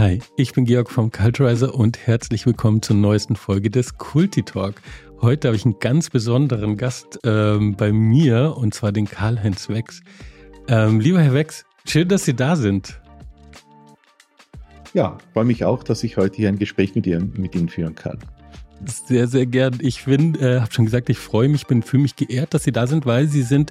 Hi, ich bin Georg vom Culturizer und herzlich willkommen zur neuesten Folge des Kulti Talk. Heute habe ich einen ganz besonderen Gast ähm, bei mir und zwar den Karl-Heinz Wex. Ähm, lieber Herr Wex, schön, dass Sie da sind. Ja, freue mich auch, dass ich heute hier ein Gespräch mit, Ihnen, mit Ihnen führen kann. Sehr, sehr gern. Ich bin, äh, habe schon gesagt, ich freue mich, bin für mich geehrt, dass Sie da sind, weil Sie sind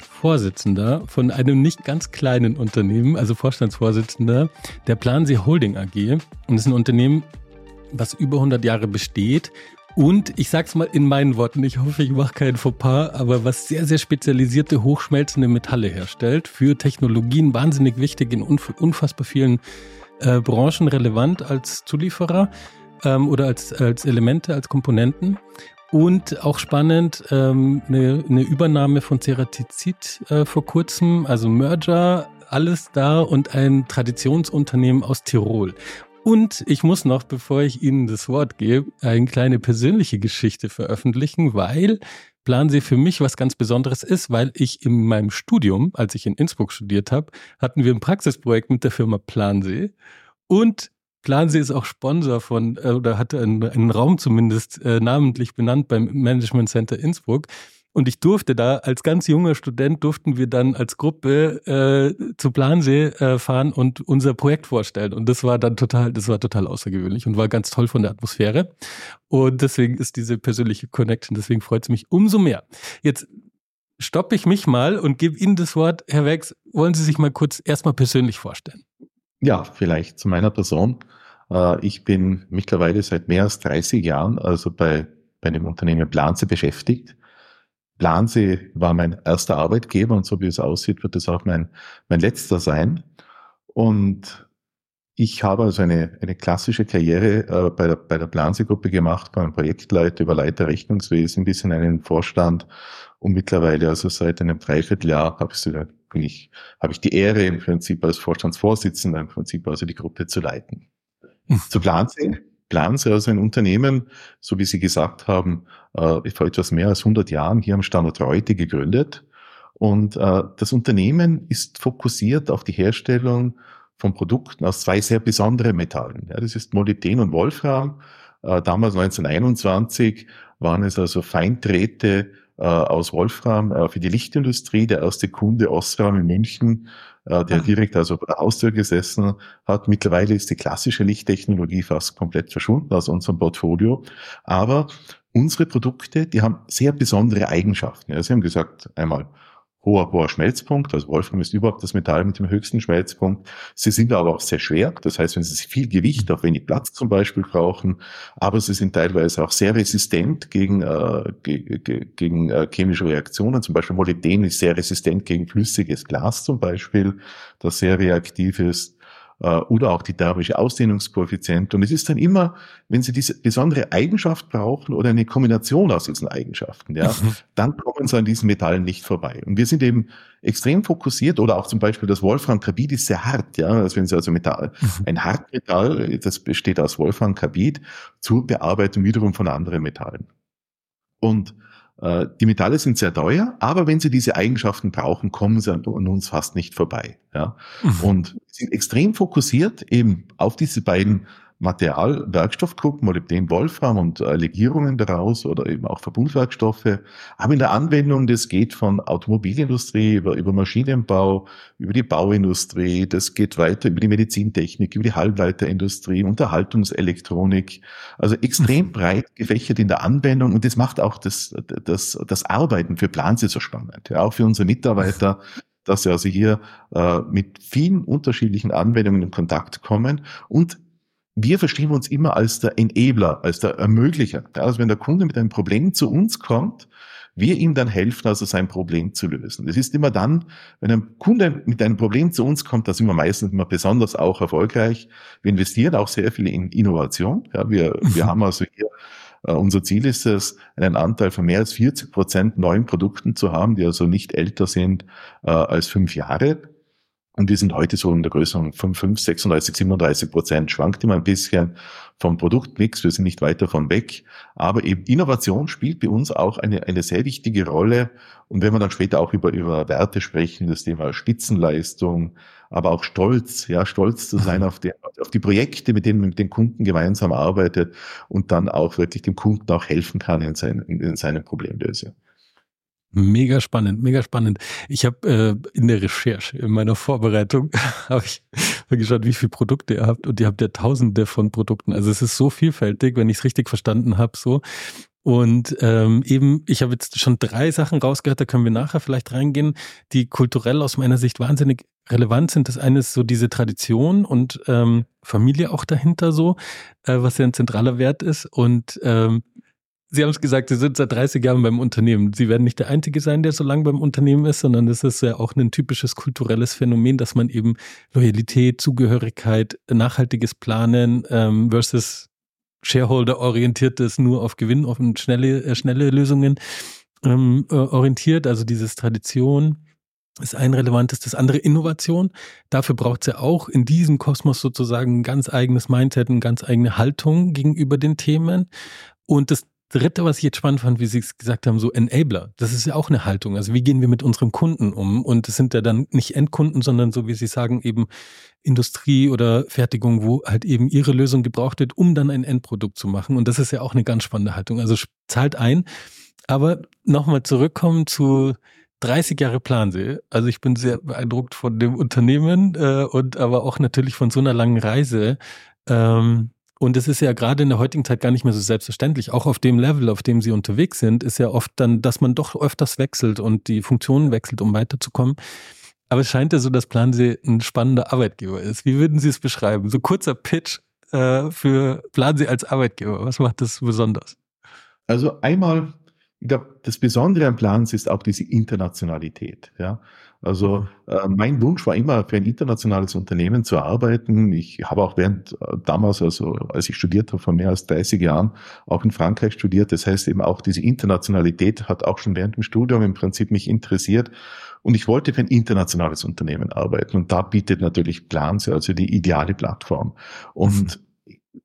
Vorsitzender von einem nicht ganz kleinen Unternehmen, also Vorstandsvorsitzender der Plansee Holding AG. Und das ist ein Unternehmen, was über 100 Jahre besteht. Und ich sag's mal in meinen Worten, ich hoffe, ich mache keinen Fauxpas, aber was sehr, sehr spezialisierte, hochschmelzende Metalle herstellt, für Technologien wahnsinnig wichtig, in unfassbar vielen äh, Branchen relevant als Zulieferer ähm, oder als, als Elemente, als Komponenten. Und auch spannend, ähm, eine, eine Übernahme von Ceratizid äh, vor kurzem, also Merger, alles da und ein Traditionsunternehmen aus Tirol. Und ich muss noch, bevor ich Ihnen das Wort gebe, eine kleine persönliche Geschichte veröffentlichen, weil Plansee für mich was ganz Besonderes ist, weil ich in meinem Studium, als ich in Innsbruck studiert habe, hatten wir ein Praxisprojekt mit der Firma Plansee und Plansee ist auch Sponsor von, äh, oder hatte einen, einen Raum zumindest äh, namentlich benannt beim Management Center Innsbruck. Und ich durfte da, als ganz junger Student, durften wir dann als Gruppe äh, zu Plansee äh, fahren und unser Projekt vorstellen. Und das war dann total, das war total außergewöhnlich und war ganz toll von der Atmosphäre. Und deswegen ist diese persönliche Connection, deswegen freut es mich umso mehr. Jetzt stoppe ich mich mal und gebe Ihnen das Wort, Herr Wex. Wollen Sie sich mal kurz erstmal persönlich vorstellen? Ja, vielleicht zu meiner Person. Äh, ich bin mittlerweile seit mehr als 30 Jahren also bei, bei dem Unternehmen Planse beschäftigt. Planse war mein erster Arbeitgeber und so wie es aussieht, wird es auch mein, mein letzter sein. Und ich habe also eine, eine klassische Karriere äh, bei der, bei der Planse-Gruppe gemacht, von Projektleiter über Leiter Rechnungswesen bis in einen Vorstand und mittlerweile also seit einem Dreivierteljahr habe ich sogar bin ich, habe ich die Ehre im Prinzip als Vorstandsvorsitzender im Prinzip also die Gruppe zu leiten. Mhm. Zu Plansee. Plansee, also ein Unternehmen, so wie Sie gesagt haben, äh, vor etwas mehr als 100 Jahren hier am Standort Reute gegründet. Und äh, das Unternehmen ist fokussiert auf die Herstellung von Produkten aus zwei sehr besonderen Metallen. Ja, das ist Molybden und Wolfram. Äh, damals 1921 waren es also Feindräte äh, aus Wolfram äh, für die Lichtindustrie. Der erste Kunde Osram in München, äh, der direkt also bei der Haustür gesessen hat. Mittlerweile ist die klassische Lichttechnologie fast komplett verschwunden aus unserem Portfolio. Aber unsere Produkte, die haben sehr besondere Eigenschaften. Ja, Sie haben gesagt, einmal hoher, hoher Schmelzpunkt. Also Wolfram ist überhaupt das Metall mit dem höchsten Schmelzpunkt. Sie sind aber auch sehr schwer. Das heißt, wenn Sie viel Gewicht auf wenig Platz zum Beispiel brauchen, aber sie sind teilweise auch sehr resistent gegen, äh, gegen, gegen äh, chemische Reaktionen. Zum Beispiel Molybden ist sehr resistent gegen flüssiges Glas zum Beispiel, das sehr reaktiv ist oder auch die thermische Ausdehnungskoeffizient. Und es ist dann immer, wenn Sie diese besondere Eigenschaft brauchen oder eine Kombination aus diesen Eigenschaften, ja, mhm. dann kommen Sie an diesen Metallen nicht vorbei. Und wir sind eben extrem fokussiert oder auch zum Beispiel das Wolframkarbid ist sehr hart, ja, also wenn Sie also Metall, mhm. ein Hartmetall, das besteht aus Wolframkarbid zur Bearbeitung wiederum von anderen Metallen. Und äh, die Metalle sind sehr teuer, aber wenn sie diese Eigenschaften brauchen, kommen sie an uns fast nicht vorbei. Ja? Mhm. Und sind extrem fokussiert eben auf diese beiden Material-Werkstoffgruppen, Molybden, Wolfram und äh, Legierungen daraus oder eben auch Verbundwerkstoffe. Aber in der Anwendung, das geht von Automobilindustrie über, über Maschinenbau, über die Bauindustrie, das geht weiter über die Medizintechnik, über die Halbleiterindustrie, Unterhaltungselektronik. Also extrem mhm. breit gefächert in der Anwendung und das macht auch das, das, das Arbeiten für Planse so spannend. Ja, auch für unsere Mitarbeiter dass sie also hier äh, mit vielen unterschiedlichen Anwendungen in Kontakt kommen und wir verstehen uns immer als der Enabler, als der Ermöglicher. Also wenn der Kunde mit einem Problem zu uns kommt, wir ihm dann helfen, also sein Problem zu lösen. Das ist immer dann, wenn ein Kunde mit einem Problem zu uns kommt, da sind wir meistens immer besonders auch erfolgreich. Wir investieren auch sehr viel in Innovation. Ja, wir, wir haben also hier, uh, unser Ziel ist es, einen Anteil von mehr als 40 Prozent neuen Produkten zu haben, die also nicht älter sind uh, als fünf Jahre. Und die sind heute so in der Größe von 5, 36, 37 Prozent. Schwankt immer ein bisschen vom Produktmix. Wir sind nicht weit davon weg. Aber eben Innovation spielt bei uns auch eine, eine sehr wichtige Rolle. Und wenn wir dann später auch über, über Werte sprechen, das Thema Spitzenleistung, aber auch Stolz, ja, stolz zu sein mhm. auf die, auf die Projekte, mit denen man mit den Kunden gemeinsam arbeitet und dann auch wirklich dem Kunden auch helfen kann in, sein, in, in seinen Problemlösungen. Mega spannend, mega spannend. Ich habe äh, in der Recherche, in meiner Vorbereitung, habe ich geschaut, wie viele Produkte ihr habt und ihr habt ja tausende von Produkten. Also es ist so vielfältig, wenn ich es richtig verstanden habe, so. Und ähm, eben, ich habe jetzt schon drei Sachen rausgehört, da können wir nachher vielleicht reingehen, die kulturell aus meiner Sicht wahnsinnig relevant sind. Das eine ist so diese Tradition und ähm, Familie auch dahinter so, äh, was ja ein zentraler Wert ist. Und ähm, Sie haben es gesagt, Sie sind seit 30 Jahren beim Unternehmen. Sie werden nicht der Einzige sein, der so lange beim Unternehmen ist, sondern das ist ja auch ein typisches kulturelles Phänomen, dass man eben Loyalität, Zugehörigkeit, nachhaltiges Planen ähm, versus Shareholder-orientiertes, nur auf Gewinn, auf schnelle, äh, schnelle Lösungen ähm, äh, orientiert. Also dieses Tradition ist ein relevantes. Das andere Innovation. Dafür braucht es ja auch in diesem Kosmos sozusagen ein ganz eigenes Mindset, eine ganz eigene Haltung gegenüber den Themen. Und das Dritte, was ich jetzt spannend fand, wie Sie es gesagt haben, so Enabler. Das ist ja auch eine Haltung. Also wie gehen wir mit unserem Kunden um? Und es sind ja dann nicht Endkunden, sondern so wie Sie sagen, eben Industrie oder Fertigung, wo halt eben Ihre Lösung gebraucht wird, um dann ein Endprodukt zu machen. Und das ist ja auch eine ganz spannende Haltung. Also zahlt ein. Aber nochmal zurückkommen zu 30 Jahre Plansee. Also ich bin sehr beeindruckt von dem Unternehmen äh, und aber auch natürlich von so einer langen Reise. Ähm, und es ist ja gerade in der heutigen Zeit gar nicht mehr so selbstverständlich. Auch auf dem Level, auf dem sie unterwegs sind, ist ja oft dann, dass man doch öfters wechselt und die Funktionen wechselt, um weiterzukommen. Aber es scheint ja so, dass Plansee ein spannender Arbeitgeber ist. Wie würden Sie es beschreiben? So kurzer Pitch äh, für Plansee als Arbeitgeber. Was macht das besonders? Also einmal, ich glaube, das Besondere am Plansee ist auch diese Internationalität. Ja, also mhm. äh, mein Wunsch war immer, für ein internationales Unternehmen zu arbeiten. Ich habe auch während äh, damals, also als ich studiert habe, vor mehr als 30 Jahren, auch in Frankreich studiert. Das heißt eben auch diese Internationalität hat auch schon während dem Studium im Prinzip mich interessiert. Und ich wollte für ein internationales Unternehmen arbeiten. Und da bietet natürlich Plans, also die ideale Plattform. Und mhm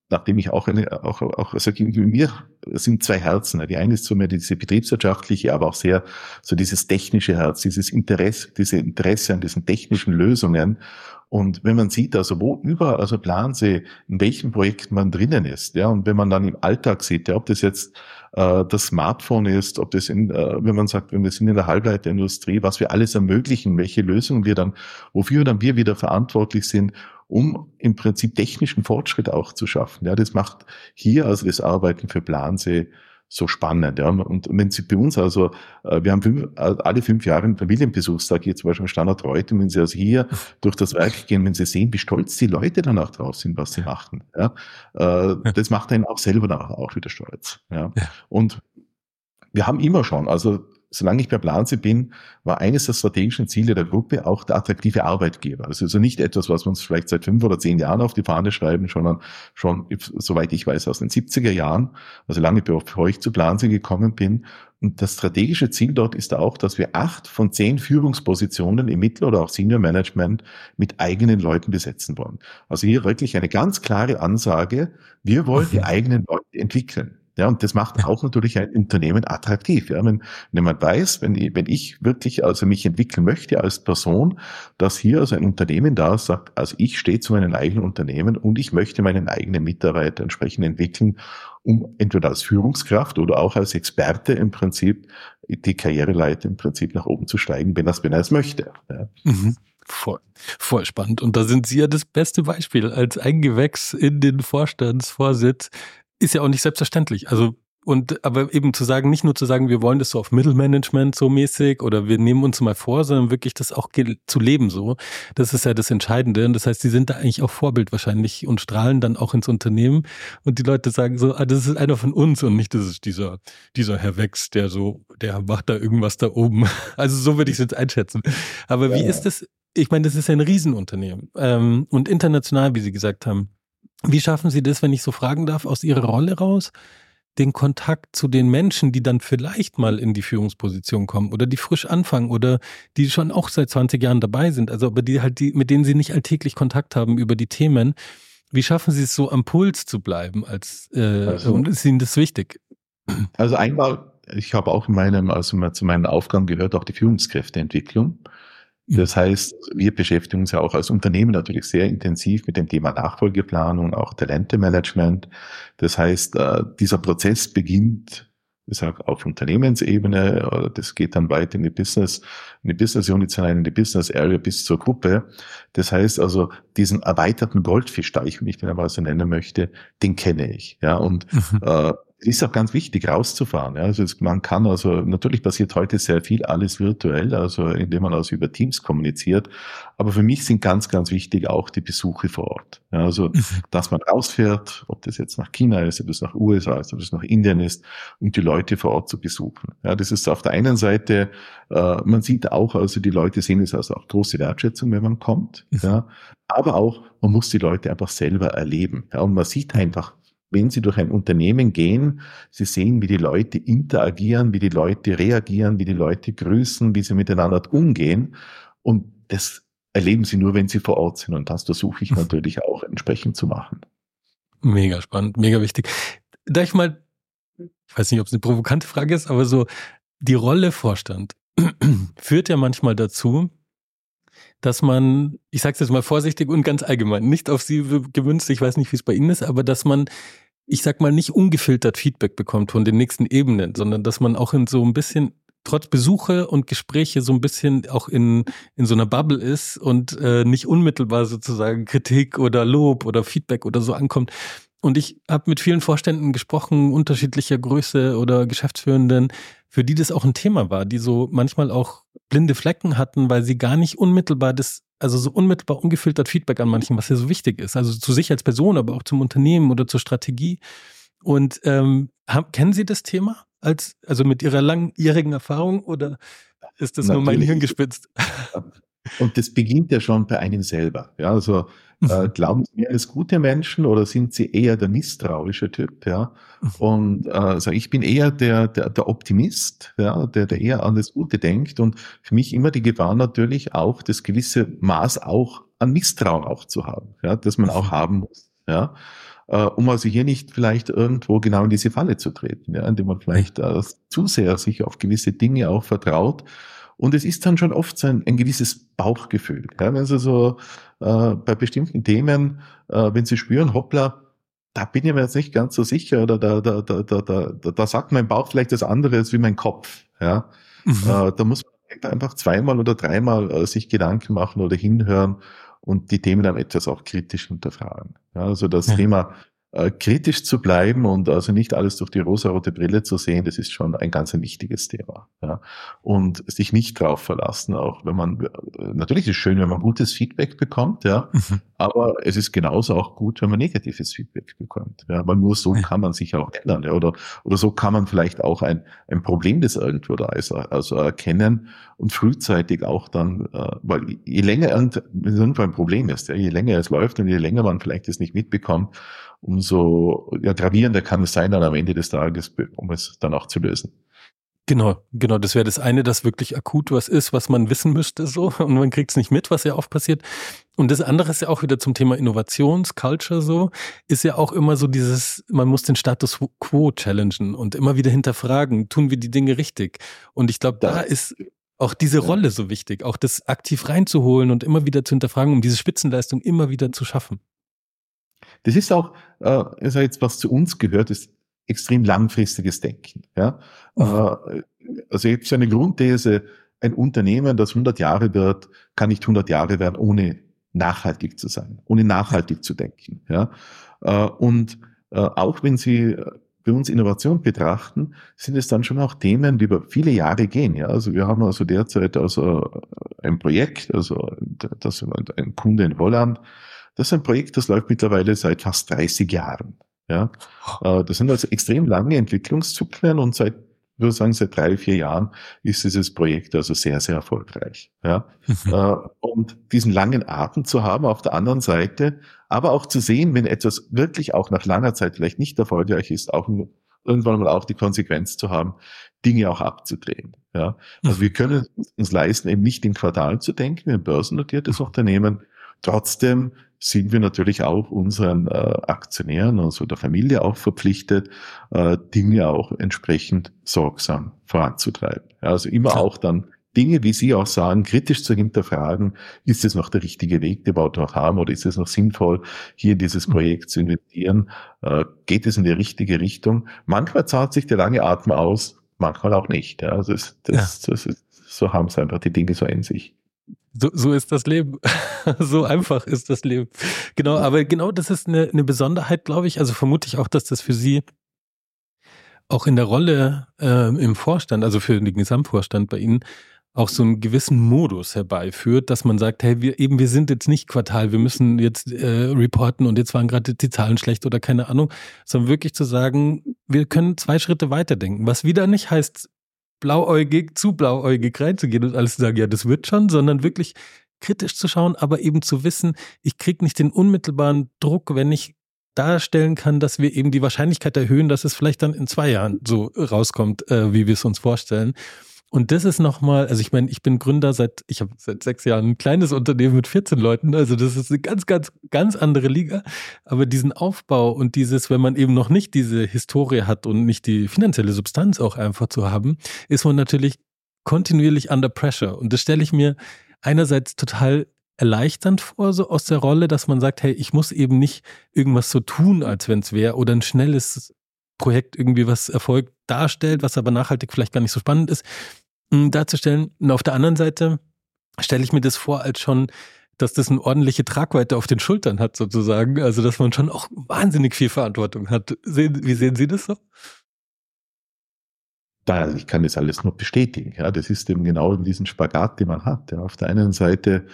nachdem ich auch eine, auch, auch, also mir sind zwei Herzen. Die eine ist so mehr diese betriebswirtschaftliche, aber auch sehr so dieses technische Herz, dieses Interesse, diese Interesse an diesen technischen Lösungen. Und wenn man sieht, also wo überall, also planen Sie, in welchem Projekt man drinnen ist, ja, und wenn man dann im Alltag sieht, ja, ob das jetzt äh, das Smartphone ist, ob das in, äh, wenn man sagt, wir sind in der Halbleiterindustrie, was wir alles ermöglichen, welche Lösungen wir dann, wofür dann wir wieder verantwortlich sind um im Prinzip technischen Fortschritt auch zu schaffen. Ja, das macht hier also das Arbeiten für Plansee so spannend. Ja. Und wenn Sie bei uns also, äh, wir haben fünf, äh, alle fünf Jahre einen Familienbesuchstag hier zum Beispiel am Standort heute, wenn Sie also hier durch das Werk gehen, wenn Sie sehen, wie stolz die Leute danach drauf sind, was sie machen. Ja. Äh, das macht einen auch selber danach auch wieder stolz. Ja. Und wir haben immer schon, also solange ich bei Planse bin, war eines der strategischen Ziele der Gruppe auch der attraktive Arbeitgeber. Das ist also nicht etwas, was wir uns vielleicht seit fünf oder zehn Jahren auf die Fahne schreiben, sondern schon, soweit ich weiß, aus den 70er Jahren, also lange bevor ich zu Planse gekommen bin. Und das strategische Ziel dort ist auch, dass wir acht von zehn Führungspositionen im Mittel- oder auch Senior Management mit eigenen Leuten besetzen wollen. Also hier wirklich eine ganz klare Ansage, wir wollen die eigenen Leute entwickeln. Ja, und das macht auch natürlich ein Unternehmen attraktiv. Ja, wenn, wenn man weiß, wenn ich, wenn ich wirklich also mich entwickeln möchte als Person, dass hier also ein Unternehmen da sagt, also ich stehe zu meinem eigenen Unternehmen und ich möchte meinen eigenen Mitarbeiter entsprechend entwickeln, um entweder als Führungskraft oder auch als Experte im Prinzip die Karriereleiter im Prinzip nach oben zu steigen, wenn er es, wenn er es möchte. Ja. Mhm. Voll, voll spannend. Und da sind Sie ja das beste Beispiel als Eingewächs in den Vorstandsvorsitz ist ja auch nicht selbstverständlich. Also und aber eben zu sagen, nicht nur zu sagen, wir wollen das so auf Mittelmanagement so mäßig oder wir nehmen uns mal vor, sondern wirklich das auch zu leben so. Das ist ja das Entscheidende. Und das heißt, sie sind da eigentlich auch Vorbild wahrscheinlich und strahlen dann auch ins Unternehmen. Und die Leute sagen so, ah, das ist einer von uns und nicht, das ist dieser, dieser Herr Wex, der so, der macht da irgendwas da oben. Also so würde ich es jetzt einschätzen. Aber ja, wie ist das? Ich meine, das ist ja ein Riesenunternehmen. Ähm, und international, wie Sie gesagt haben. Wie schaffen Sie das, wenn ich so fragen darf, aus Ihrer Rolle raus? den Kontakt zu den Menschen, die dann vielleicht mal in die Führungsposition kommen oder die frisch anfangen oder die schon auch seit 20 Jahren dabei sind, also aber die halt die, mit denen sie nicht alltäglich Kontakt haben über die Themen. Wie schaffen Sie es so am Puls zu bleiben als äh, also, und ist Ihnen das wichtig? Also einmal, ich habe auch in meinem, also zu meinen Aufgaben gehört auch die Führungskräfteentwicklung. Das heißt, wir beschäftigen uns ja auch als Unternehmen natürlich sehr intensiv mit dem Thema Nachfolgeplanung, auch Talentemanagement. Das heißt, äh, dieser Prozess beginnt ich sage auf Unternehmensebene, das geht dann weiter in die Business, in die Business Unit hinein, in die Business Area bis zur Gruppe. Das heißt also, diesen erweiterten Goldfischteich, wenn ich den einmal so nennen möchte, den kenne ich. Ja, und mhm. äh, ist auch ganz wichtig, rauszufahren. Ja. Also es, man kann also, natürlich passiert heute sehr viel alles virtuell, also indem man also über Teams kommuniziert. Aber für mich sind ganz, ganz wichtig auch die Besuche vor Ort. Ja, also, mhm. dass man rausfährt, ob das jetzt nach China ist, ob das nach USA ist, ob das nach Indien ist, um die Leute vor Ort zu besuchen. Ja, das ist auf der einen Seite, äh, man sieht auch, also die Leute sehen es also auch große Wertschätzung, wenn man kommt. Mhm. Ja, aber auch, man muss die Leute einfach selber erleben. Ja, und man sieht einfach, wenn Sie durch ein Unternehmen gehen, Sie sehen, wie die Leute interagieren, wie die Leute reagieren, wie die Leute grüßen, wie sie miteinander umgehen. Und das erleben Sie nur, wenn Sie vor Ort sind. Und das versuche ich natürlich auch entsprechend zu machen. Mega spannend, mega wichtig. Da ich mal, ich weiß nicht, ob es eine provokante Frage ist, aber so die Rolle Vorstand führt ja manchmal dazu, dass man, ich sage es jetzt mal vorsichtig und ganz allgemein, nicht auf Sie gemünzt, ich weiß nicht, wie es bei Ihnen ist, aber dass man, ich sag mal, nicht ungefiltert Feedback bekommt von den nächsten Ebenen, sondern dass man auch in so ein bisschen trotz Besuche und Gespräche so ein bisschen auch in, in so einer Bubble ist und äh, nicht unmittelbar sozusagen Kritik oder Lob oder Feedback oder so ankommt. Und ich habe mit vielen Vorständen gesprochen, unterschiedlicher Größe oder Geschäftsführenden, für die das auch ein Thema war, die so manchmal auch blinde Flecken hatten, weil sie gar nicht unmittelbar das, also so unmittelbar ungefiltert Feedback an manchen, was ja so wichtig ist. Also zu sich als Person, aber auch zum Unternehmen oder zur Strategie. Und ähm, haben, kennen Sie das Thema? Als, also mit Ihrer langjährigen Erfahrung oder ist das Natürlich. nur mein Hirn gespitzt? Und das beginnt ja schon bei einem selber. Ja, also äh, mhm. glauben Sie mir als gute Menschen oder sind Sie eher der misstrauische Typ? Ja, mhm. und äh, also ich bin eher der, der, der Optimist, ja, der, der eher an das Gute denkt. Und für mich immer die Gefahr natürlich auch, das gewisse Maß auch an Misstrauen auch zu haben, ja, das man auch mhm. haben muss. Ja, äh, um also hier nicht vielleicht irgendwo genau in diese Falle zu treten, ja, indem man vielleicht äh, zu sehr sich auf gewisse Dinge auch vertraut und es ist dann schon oft so ein, ein gewisses Bauchgefühl. Ja, wenn Sie so äh, bei bestimmten Themen, äh, wenn Sie spüren, hoppla, da bin ich mir jetzt nicht ganz so sicher oder da, da, da, da, da, da sagt mein Bauch vielleicht das andere als wie mein Kopf. Ja, mhm. äh, da muss man einfach zweimal oder dreimal äh, sich Gedanken machen oder hinhören und die Themen dann etwas auch kritisch hinterfragen. Ja, also das ja. Thema äh, kritisch zu bleiben und also nicht alles durch die rosarote Brille zu sehen, das ist schon ein ganz ein wichtiges Thema. Ja. Und sich nicht drauf verlassen, auch wenn man, äh, natürlich ist es schön, wenn man gutes Feedback bekommt, ja, mhm. aber es ist genauso auch gut, wenn man negatives Feedback bekommt. Ja, weil nur so kann man sich auch ändern, ja, oder, oder so kann man vielleicht auch ein, ein Problem, das irgendwo da ist, also erkennen und frühzeitig auch dann, äh, weil je länger irgendwo ein Problem ist, ja, je länger es läuft und je länger man vielleicht es nicht mitbekommt, umso ja, gravierender kann es sein dann am Ende des Tages, um es dann auch zu lösen. Genau, genau. Das wäre das eine, dass wirklich akut was ist, was man wissen müsste, so und man kriegt es nicht mit, was ja oft passiert. Und das andere ist ja auch wieder zum Thema Innovationsculture so, ist ja auch immer so dieses, man muss den Status quo challengen und immer wieder hinterfragen, tun wir die Dinge richtig? Und ich glaube, da ist auch diese Rolle so wichtig, auch das aktiv reinzuholen und immer wieder zu hinterfragen, um diese Spitzenleistung immer wieder zu schaffen. Das ist auch, äh, ist jetzt was zu uns gehört, ist extrem langfristiges Denken. Ja? Mhm. Äh, also jetzt eine Grundthese, ein Unternehmen, das 100 Jahre wird, kann nicht 100 Jahre werden, ohne nachhaltig zu sein, ohne nachhaltig zu denken. Ja? Äh, und äh, auch wenn Sie bei uns Innovation betrachten, sind es dann schon auch Themen, die über viele Jahre gehen. Ja, also wir haben also derzeit also ein Projekt, also das ein Kunde in Holland, das ist ein Projekt, das läuft mittlerweile seit fast 30 Jahren. Ja, äh, das sind also extrem lange Entwicklungszyklen und seit ich würde sagen, seit drei, vier Jahren ist dieses Projekt also sehr, sehr erfolgreich. Ja? Mhm. Äh, und diesen langen Atem zu haben auf der anderen Seite, aber auch zu sehen, wenn etwas wirklich auch nach langer Zeit vielleicht nicht erfolgreich ist, auch irgendwann mal auch die Konsequenz zu haben, Dinge auch abzudrehen. Ja, also wir können uns leisten, eben nicht in Quartal zu denken, ein börsennotiertes Unternehmen. Trotzdem sind wir natürlich auch unseren äh, Aktionären, also der Familie auch verpflichtet, äh, Dinge auch entsprechend sorgsam voranzutreiben. Ja, also immer ja. auch dann Dinge, wie Sie auch sagen, kritisch zu hinterfragen, ist es noch der richtige Weg, den wir dort haben, oder ist es noch sinnvoll, hier in dieses mhm. Projekt zu investieren? Äh, geht es in die richtige Richtung? Manchmal zahlt sich der lange Atem aus, manchmal auch nicht. Ja, also das, das, ja. das ist, so haben es einfach die Dinge so in sich. So, so ist das Leben. so einfach ist das Leben. Genau, aber genau das ist eine, eine Besonderheit, glaube ich. Also vermute ich auch, dass das für Sie auch in der Rolle äh, im Vorstand, also für den Gesamtvorstand bei Ihnen, auch so einen gewissen Modus herbeiführt, dass man sagt, hey, wir eben, wir sind jetzt nicht Quartal, wir müssen jetzt äh, reporten und jetzt waren gerade die Zahlen schlecht oder keine Ahnung, sondern wirklich zu sagen, wir können zwei Schritte weiterdenken, was wieder nicht heißt, blauäugig zu blauäugig reinzugehen und alles zu sagen, ja, das wird schon, sondern wirklich kritisch zu schauen, aber eben zu wissen, ich kriege nicht den unmittelbaren Druck, wenn ich darstellen kann, dass wir eben die Wahrscheinlichkeit erhöhen, dass es vielleicht dann in zwei Jahren so rauskommt, äh, wie wir es uns vorstellen. Und das ist nochmal, also ich meine, ich bin Gründer seit, ich habe seit sechs Jahren ein kleines Unternehmen mit 14 Leuten, also das ist eine ganz, ganz, ganz andere Liga. Aber diesen Aufbau und dieses, wenn man eben noch nicht diese Historie hat und nicht die finanzielle Substanz auch einfach zu haben, ist man natürlich kontinuierlich under pressure. Und das stelle ich mir einerseits total erleichternd vor, so aus der Rolle, dass man sagt, hey, ich muss eben nicht irgendwas so tun, als wenn es wäre, oder ein schnelles Projekt irgendwie was Erfolg darstellt, was aber nachhaltig vielleicht gar nicht so spannend ist, darzustellen. Und auf der anderen Seite stelle ich mir das vor als schon, dass das eine ordentliche Tragweite auf den Schultern hat sozusagen. Also dass man schon auch wahnsinnig viel Verantwortung hat. Sehen, wie sehen Sie das so? Da, ich kann das alles nur bestätigen. Ja, das ist eben genau diesen Spagat, den man hat. Ja, auf der einen Seite,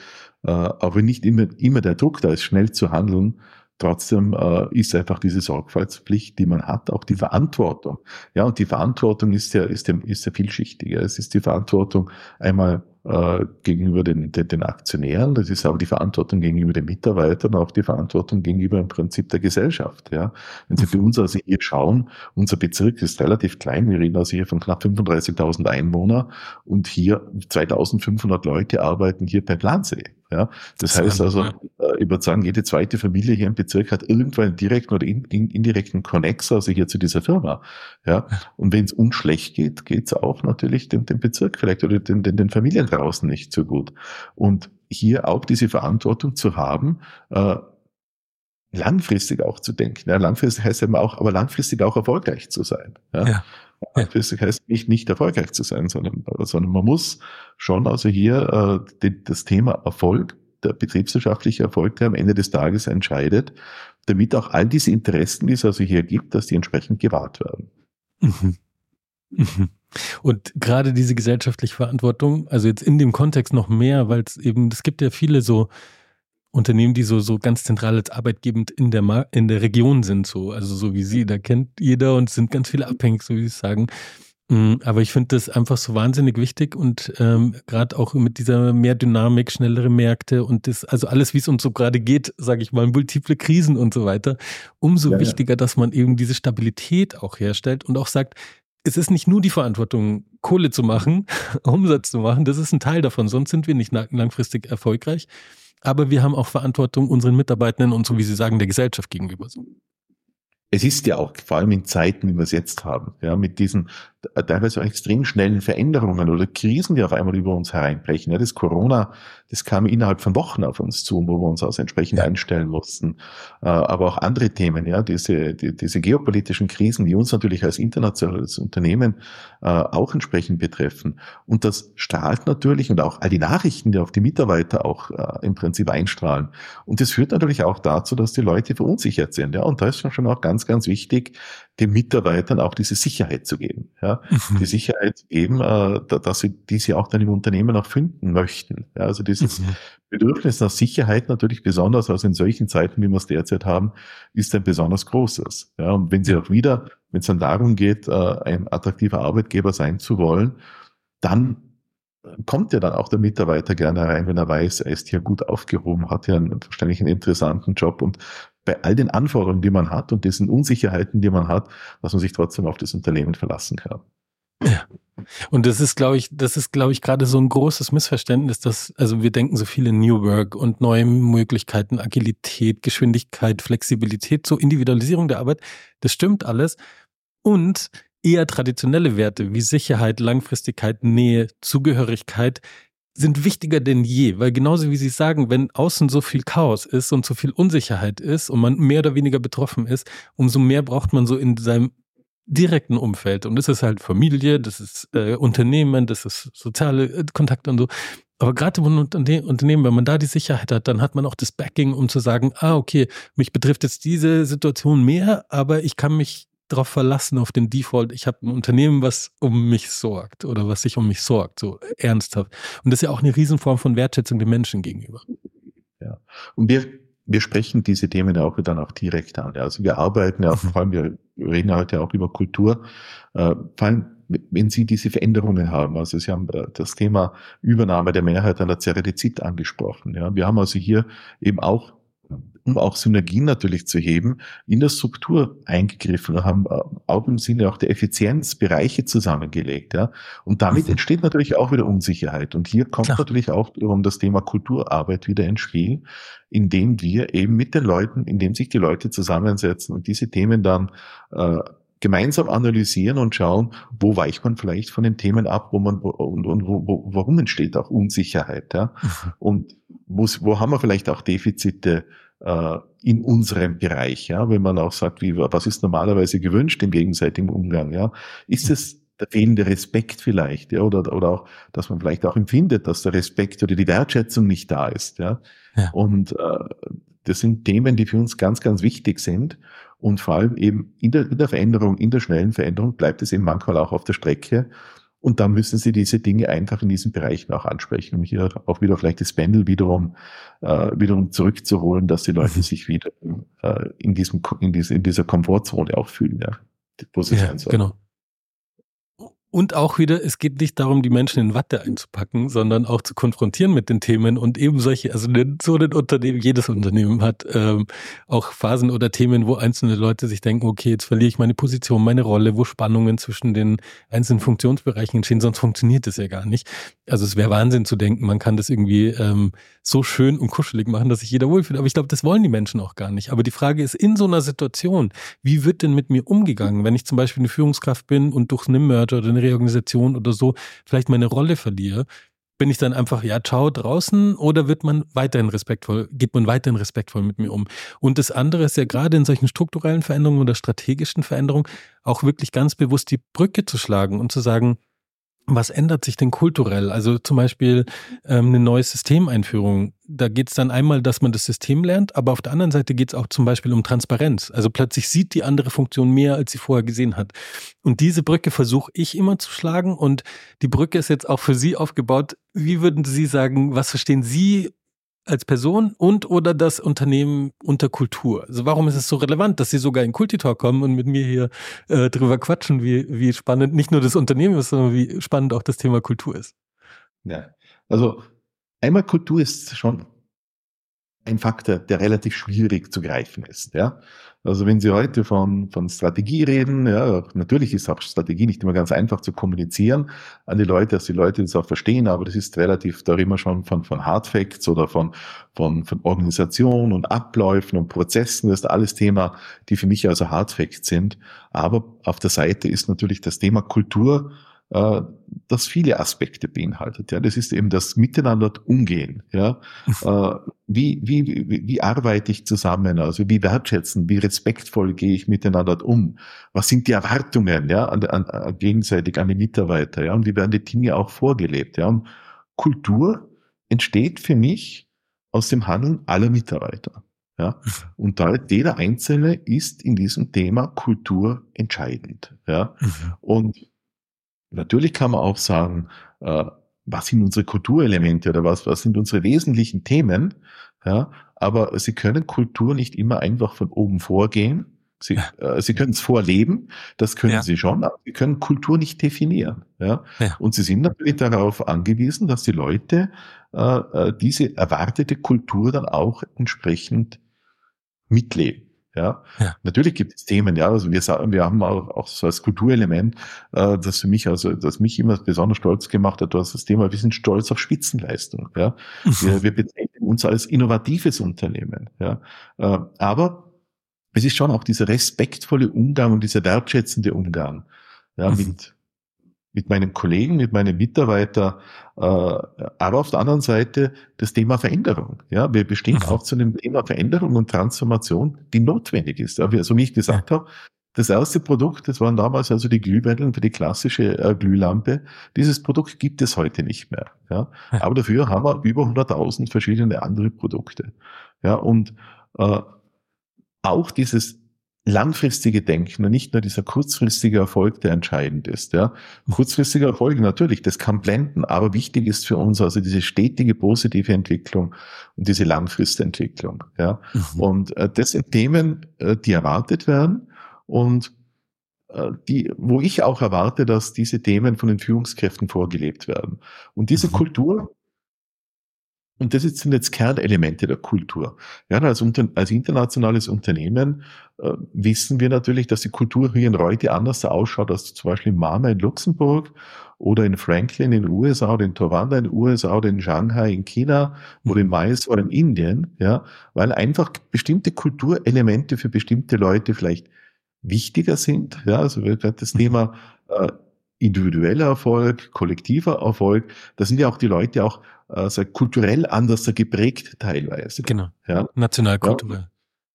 äh, aber nicht immer, immer der Druck da ist, schnell zu handeln, Trotzdem äh, ist einfach diese Sorgfaltspflicht, die man hat, auch die Verantwortung. Ja, und die Verantwortung ist ja, ist ja, ist ja vielschichtiger. Es ist die Verantwortung einmal äh, gegenüber den, den, den Aktionären, das ist aber die Verantwortung gegenüber den Mitarbeitern, auch die Verantwortung gegenüber im Prinzip der Gesellschaft. Ja. Wenn Sie für uns also hier schauen, unser Bezirk ist relativ klein, wir reden also hier von knapp 35.000 Einwohner und hier 2.500 Leute arbeiten hier bei Plansee. Ja, das, das heißt also, äh, ich würde sagen, jede zweite Familie hier im Bezirk hat irgendwann einen direkten oder in, in, indirekten Connex, also hier zu dieser Firma. Ja, und wenn es uns schlecht geht, geht es auch natürlich dem, dem Bezirk vielleicht oder den, den, den Familien draußen nicht so gut. Und hier auch diese Verantwortung zu haben, äh, langfristig auch zu denken. Ja, langfristig heißt eben auch, aber langfristig auch erfolgreich zu sein. Ja. ja. Langfristig heißt nicht nicht erfolgreich zu sein, sondern, sondern man muss schon also hier äh, die, das Thema Erfolg, der betriebswirtschaftliche Erfolg, der am Ende des Tages entscheidet, damit auch all diese Interessen, die es also hier gibt, dass die entsprechend gewahrt werden. Mhm. Mhm. Und gerade diese gesellschaftliche Verantwortung, also jetzt in dem Kontext noch mehr, weil es eben, es gibt ja viele so Unternehmen, die so, so ganz zentral als arbeitgebend in der, Mar in der Region sind, so, also so wie Sie, da kennt jeder und sind ganz viele abhängig, so wie Sie sagen. Mm, aber ich finde das einfach so wahnsinnig wichtig und ähm, gerade auch mit dieser mehr Dynamik, schnellere Märkte und das, also alles, wie es uns so gerade geht, sage ich mal, multiple Krisen und so weiter, umso ja, wichtiger, ja. dass man eben diese Stabilität auch herstellt und auch sagt, es ist nicht nur die Verantwortung, Kohle zu machen, Umsatz zu machen, das ist ein Teil davon, sonst sind wir nicht langfristig erfolgreich. Aber wir haben auch Verantwortung unseren Mitarbeitenden und so wie Sie sagen, der Gesellschaft gegenüber. Es ist ja auch vor allem in Zeiten, wie wir es jetzt haben, ja, mit diesen teilweise auch extrem schnellen Veränderungen oder Krisen, die auf einmal über uns hereinbrechen. Ja, das Corona, das kam innerhalb von Wochen auf uns zu, wo wir uns also entsprechend ja. einstellen mussten. Äh, aber auch andere Themen, ja, diese, die, diese geopolitischen Krisen, die uns natürlich als internationales Unternehmen äh, auch entsprechend betreffen. Und das strahlt natürlich und auch all die Nachrichten, die auf die Mitarbeiter auch äh, im Prinzip einstrahlen. Und das führt natürlich auch dazu, dass die Leute verunsichert sind. Ja, und da ist schon auch ganz, ganz wichtig, den Mitarbeitern auch diese Sicherheit zu geben. Ja? Mhm. Die Sicherheit geben, äh, dass sie diese auch dann im Unternehmen auch finden möchten. Ja? Also dieses mhm. Bedürfnis nach Sicherheit natürlich besonders, also in solchen Zeiten, wie wir es derzeit haben, ist ein besonders großes. Ja? Und wenn sie auch wieder, wenn es dann darum geht, äh, ein attraktiver Arbeitgeber sein zu wollen, dann kommt ja dann auch der Mitarbeiter gerne rein, wenn er weiß, er ist hier gut aufgehoben, hat ja einen, wahrscheinlich einen interessanten Job und bei all den Anforderungen, die man hat und diesen Unsicherheiten, die man hat, dass man sich trotzdem auf das Unternehmen verlassen kann. Ja. Und das ist, glaube ich, das ist, glaube ich, gerade so ein großes Missverständnis, dass, also wir denken so viel in New Work und neue Möglichkeiten, Agilität, Geschwindigkeit, Flexibilität, so Individualisierung der Arbeit. Das stimmt alles. Und eher traditionelle Werte wie Sicherheit, Langfristigkeit, Nähe, Zugehörigkeit sind wichtiger denn je, weil genauso wie Sie sagen, wenn außen so viel Chaos ist und so viel Unsicherheit ist und man mehr oder weniger betroffen ist, umso mehr braucht man so in seinem direkten Umfeld. Und das ist halt Familie, das ist äh, Unternehmen, das ist soziale äh, Kontakte und so. Aber gerade im Unternehmen, wenn man da die Sicherheit hat, dann hat man auch das Backing, um zu sagen, ah, okay, mich betrifft jetzt diese Situation mehr, aber ich kann mich darauf verlassen, auf den Default, ich habe ein Unternehmen, was um mich sorgt oder was sich um mich sorgt, so ernsthaft. Und das ist ja auch eine Riesenform von Wertschätzung den Menschen gegenüber. Ja. Und wir, wir sprechen diese Themen ja auch dann auch direkt an. Also wir arbeiten ja, vor allem, wir reden heute auch über Kultur, äh, vor allem wenn Sie diese Veränderungen haben, also Sie haben äh, das Thema Übernahme der Mehrheit an der Zeredizid angesprochen. Ja, wir haben also hier eben auch um auch Synergien natürlich zu heben, in der Struktur eingegriffen und haben äh, auch im Sinne auch der Effizienz Bereiche zusammengelegt. Ja. Und damit mhm. entsteht natürlich auch wieder Unsicherheit. Und hier kommt Klar. natürlich auch um das Thema Kulturarbeit wieder ins Spiel, indem wir eben mit den Leuten, indem sich die Leute zusammensetzen und diese Themen dann äh, gemeinsam analysieren und schauen, wo weicht man vielleicht von den Themen ab, wo man und, und wo, wo, warum entsteht auch Unsicherheit, ja? Mhm. Und wo, wo haben wir vielleicht auch Defizite in unserem Bereich, ja, wenn man auch sagt, wie, was ist normalerweise gewünscht im gegenseitigen Umgang, ja, ist es der fehlende Respekt vielleicht, ja, oder, oder auch, dass man vielleicht auch empfindet, dass der Respekt oder die Wertschätzung nicht da ist, ja. ja. Und äh, das sind Themen, die für uns ganz, ganz wichtig sind. Und vor allem eben in der, in der Veränderung, in der schnellen Veränderung bleibt es eben manchmal auch auf der Strecke. Und dann müssen Sie diese Dinge einfach in diesen Bereichen auch ansprechen, um hier auch wieder vielleicht das Pendel wiederum, äh, wiederum zurückzuholen, dass die Leute mhm. sich wieder äh, in, diesem, in, diese, in dieser Komfortzone auch fühlen, ja, wo sie ja, sein sollen. Genau. Und auch wieder, es geht nicht darum, die Menschen in Watte einzupacken, sondern auch zu konfrontieren mit den Themen und eben solche, also so ein Unternehmen, jedes Unternehmen hat ähm, auch Phasen oder Themen, wo einzelne Leute sich denken, okay, jetzt verliere ich meine Position, meine Rolle, wo Spannungen zwischen den einzelnen Funktionsbereichen entstehen, sonst funktioniert es ja gar nicht. Also es wäre Wahnsinn zu denken, man kann das irgendwie ähm, so schön und kuschelig machen, dass sich jeder wohlfühlt. Aber ich glaube, das wollen die Menschen auch gar nicht. Aber die Frage ist, in so einer Situation, wie wird denn mit mir umgegangen, wenn ich zum Beispiel eine Führungskraft bin und durch eine Merger oder eine Reorganisation oder so vielleicht meine Rolle verliere, bin ich dann einfach, ja, ciao draußen oder wird man weiterhin respektvoll, geht man weiterhin respektvoll mit mir um? Und das andere ist ja gerade in solchen strukturellen Veränderungen oder strategischen Veränderungen auch wirklich ganz bewusst die Brücke zu schlagen und zu sagen, was ändert sich denn kulturell? Also zum Beispiel ähm, eine neue Systemeinführung. Da geht es dann einmal, dass man das System lernt, aber auf der anderen Seite geht es auch zum Beispiel um Transparenz. Also plötzlich sieht die andere Funktion mehr, als sie vorher gesehen hat. Und diese Brücke versuche ich immer zu schlagen. Und die Brücke ist jetzt auch für Sie aufgebaut. Wie würden Sie sagen, was verstehen Sie als Person und oder das Unternehmen unter Kultur? Also warum ist es so relevant, dass Sie sogar in Kultitor kommen und mit mir hier äh, drüber quatschen, wie, wie spannend nicht nur das Unternehmen ist, sondern wie spannend auch das Thema Kultur ist? Ja, also einmal Kultur ist schon ein Faktor, der relativ schwierig zu greifen ist. Ja? Also wenn Sie heute von, von Strategie reden, ja, natürlich ist auch Strategie nicht immer ganz einfach zu kommunizieren an die Leute, dass die Leute das auch verstehen, aber das ist relativ da immer schon von, von Hard Facts oder von, von, von Organisation und Abläufen und Prozessen, das ist alles Thema, die für mich also Hard Facts sind. Aber auf der Seite ist natürlich das Thema Kultur, äh, das viele Aspekte beinhaltet. Ja, das ist eben das Miteinander umgehen. Ja, äh, wie, wie, wie, wie arbeite ich zusammen? Also wie wertschätzen, wie respektvoll gehe ich miteinander um? Was sind die Erwartungen, ja, an, an, gegenseitig an die Mitarbeiter? Ja, und wie werden die Dinge auch vorgelebt? Ja, und Kultur entsteht für mich aus dem Handeln aller Mitarbeiter. Ja, und da jeder Einzelne ist in diesem Thema Kultur entscheidend. Ja, mhm. und Natürlich kann man auch sagen, äh, was sind unsere Kulturelemente oder was, was sind unsere wesentlichen Themen, ja, aber Sie können Kultur nicht immer einfach von oben vorgehen. Sie, äh, Sie können es vorleben, das können ja. Sie schon, aber Sie können Kultur nicht definieren. Ja? ja? Und Sie sind natürlich darauf angewiesen, dass die Leute äh, äh diese erwartete Kultur dann auch entsprechend mitleben. Ja? ja. Natürlich gibt es Themen, ja, also wir sagen, wir haben auch, auch so als Kulturelement, äh, das für mich, also das mich immer besonders stolz gemacht hat, du hast das Thema, wir sind stolz auf Spitzenleistung. Ja? Wir, wir bezeichnen uns als innovatives Unternehmen. Ja? Äh, aber es ist schon auch dieser respektvolle Umgang und dieser wertschätzende Umgang ja, mhm. mit mit meinen Kollegen, mit meinen Mitarbeitern, äh, aber auf der anderen Seite das Thema Veränderung. Ja, wir bestehen mhm. auch zu einem Thema Veränderung und Transformation, die notwendig ist. Aber also wie ich gesagt ja. habe, das erste Produkt, das waren damals also die Glühbirnen für die klassische äh, Glühlampe. Dieses Produkt gibt es heute nicht mehr. Ja, ja. aber dafür haben wir über 100.000 verschiedene andere Produkte. Ja, und äh, auch dieses langfristige Denken und nicht nur dieser kurzfristige Erfolg, der entscheidend ist. Ja. Kurzfristiger Erfolg natürlich, das kann blenden, aber wichtig ist für uns also diese stetige positive Entwicklung und diese Langfristentwicklung. Ja. Mhm. Und äh, das sind Themen, äh, die erwartet werden und äh, die, wo ich auch erwarte, dass diese Themen von den Führungskräften vorgelebt werden. Und diese mhm. Kultur und das sind jetzt Kernelemente der Kultur. Ja, als, als internationales Unternehmen äh, wissen wir natürlich, dass die Kultur hier in Reute anders ausschaut als zum Beispiel in Mama in Luxemburg oder in Franklin in den USA oder in Towanda in den USA oder in Shanghai in China oder in mhm. Mysore in Indien. Ja, weil einfach bestimmte Kulturelemente für bestimmte Leute vielleicht wichtiger sind. Ja, also das mhm. Thema äh, individueller Erfolg, kollektiver Erfolg, da sind ja auch die Leute auch also kulturell anders geprägt teilweise. Genau. Ja. Nationalkulturell.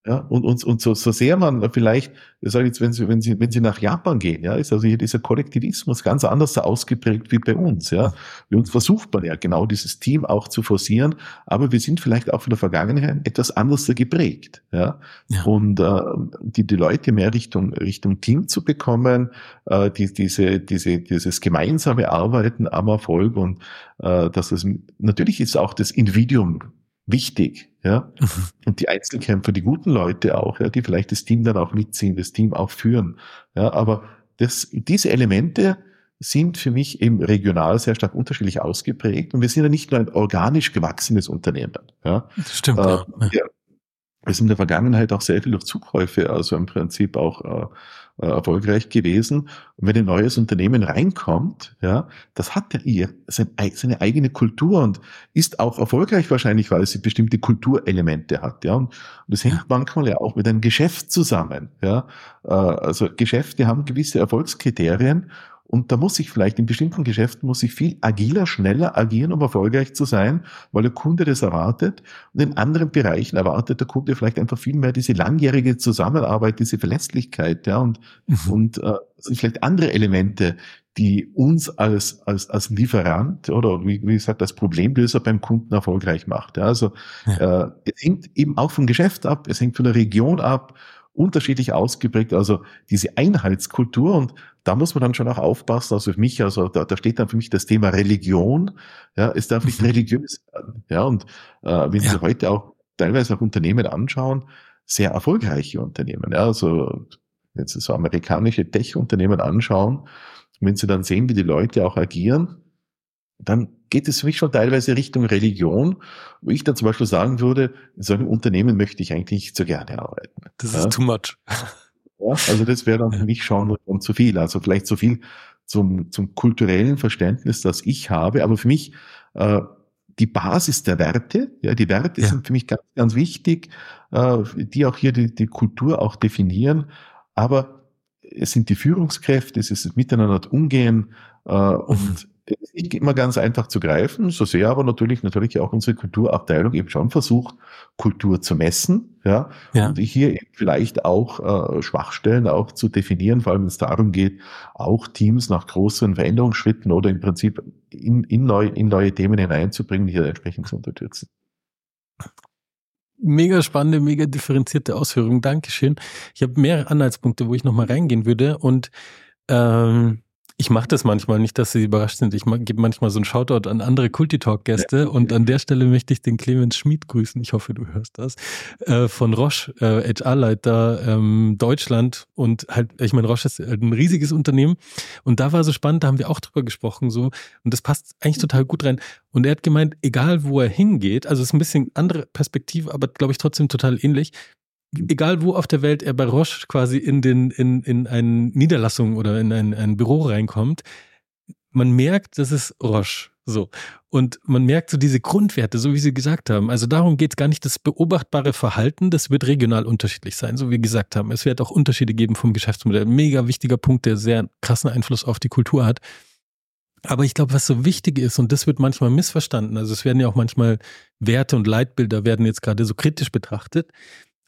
Ja, und, und, und so, so sehr man vielleicht, ich sage jetzt, wenn Sie, wenn Sie, wenn Sie nach Japan gehen, ja, ist also hier dieser Kollektivismus ganz anders ausgeprägt wie bei uns, ja. Bei uns versucht man ja genau dieses Team auch zu forcieren, aber wir sind vielleicht auch von der Vergangenheit etwas anders geprägt, ja. ja. Und äh, die, die Leute mehr Richtung, Richtung Team zu bekommen, äh, die, diese, diese, dieses gemeinsame Arbeiten am Erfolg und äh, dass es natürlich ist auch das Individuum wichtig, ja. Mhm. Und die Einzelkämpfer, die guten Leute auch, ja, die vielleicht das Team dann auch mitziehen, das Team auch führen. Ja, aber das, diese Elemente sind für mich eben regional sehr stark unterschiedlich ausgeprägt. Und wir sind ja nicht nur ein organisch gewachsenes Unternehmen. Ja. Das stimmt, äh, ja. Wir, wir sind in der Vergangenheit auch sehr viel durch Zukäufe, also im Prinzip auch äh, äh, erfolgreich gewesen. Und wenn ein neues Unternehmen reinkommt, ja, das hat ja ihr seine, seine eigene Kultur und ist auch erfolgreich wahrscheinlich, weil es bestimmte Kulturelemente hat, ja. Und, und das hängt manchmal ja auch mit einem Geschäft zusammen, ja. Äh, also Geschäfte haben gewisse Erfolgskriterien und da muss ich vielleicht in bestimmten Geschäften muss ich viel agiler, schneller agieren, um erfolgreich zu sein, weil der Kunde das erwartet. Und in anderen Bereichen erwartet der Kunde vielleicht einfach viel mehr diese langjährige Zusammenarbeit, diese Verlässlichkeit, ja, und, mhm. und äh, sind vielleicht andere Elemente, die uns als, als, als Lieferant oder wie, wie gesagt als Problemlöser beim Kunden erfolgreich macht. Ja, also ja. Äh, es hängt eben auch vom Geschäft ab, es hängt von der Region ab unterschiedlich ausgeprägt, also diese Einheitskultur. Und da muss man dann schon auch aufpassen, also für mich, also da, da steht dann für mich das Thema Religion, ja, es darf nicht mhm. religiös? Werden, ja, und äh, wenn ja. Sie heute auch teilweise auch Unternehmen anschauen, sehr erfolgreiche Unternehmen, ja, also wenn Sie so amerikanische Tech-Unternehmen anschauen, wenn Sie dann sehen, wie die Leute auch agieren, dann geht es für mich schon teilweise Richtung Religion, wo ich dann zum Beispiel sagen würde, in so einem Unternehmen möchte ich eigentlich nicht so gerne arbeiten. Das ist too much. Ja, also das wäre dann für mich schon, schon zu viel. Also vielleicht zu viel zum, zum kulturellen Verständnis, das ich habe. Aber für mich äh, die Basis der Werte, ja, die Werte ja. sind für mich ganz, ganz wichtig, äh, die auch hier die, die Kultur auch definieren. Aber es sind die Führungskräfte, es ist das Miteinander umgehen äh, und mhm ist nicht immer ganz einfach zu greifen, so sehr aber natürlich, natürlich auch unsere Kulturabteilung eben schon versucht, Kultur zu messen, ja, ja. und hier vielleicht auch äh, Schwachstellen auch zu definieren, vor allem wenn es darum geht, auch Teams nach größeren Veränderungsschritten oder im Prinzip in, in, neu, in neue Themen hineinzubringen, hier entsprechend zu unterstützen. Mega spannende, mega differenzierte Ausführungen. Dankeschön. Ich habe mehrere Anhaltspunkte, wo ich nochmal reingehen würde und ähm, ich mache das manchmal nicht, dass sie überrascht sind. Ich gebe manchmal so einen Shoutout an andere Kulti-Talk-Gäste ja. und an der Stelle möchte ich den Clemens Schmid grüßen. Ich hoffe, du hörst das. Äh, von Roche, äh, HR-Leiter ähm, Deutschland und halt, ich meine, Roche ist ein riesiges Unternehmen und da war so spannend, da haben wir auch drüber gesprochen so und das passt eigentlich total gut rein. Und er hat gemeint, egal wo er hingeht, also es ist ein bisschen andere Perspektive, aber glaube ich trotzdem total ähnlich egal wo auf der Welt er bei Roche quasi in den, in, in eine Niederlassung oder in ein, ein Büro reinkommt, man merkt, das ist Roche. So. Und man merkt so diese Grundwerte, so wie Sie gesagt haben. Also darum geht es gar nicht. Das beobachtbare Verhalten, das wird regional unterschiedlich sein, so wie gesagt haben. Es wird auch Unterschiede geben vom Geschäftsmodell. Mega wichtiger Punkt, der sehr krassen Einfluss auf die Kultur hat. Aber ich glaube, was so wichtig ist, und das wird manchmal missverstanden, also es werden ja auch manchmal Werte und Leitbilder werden jetzt gerade so kritisch betrachtet,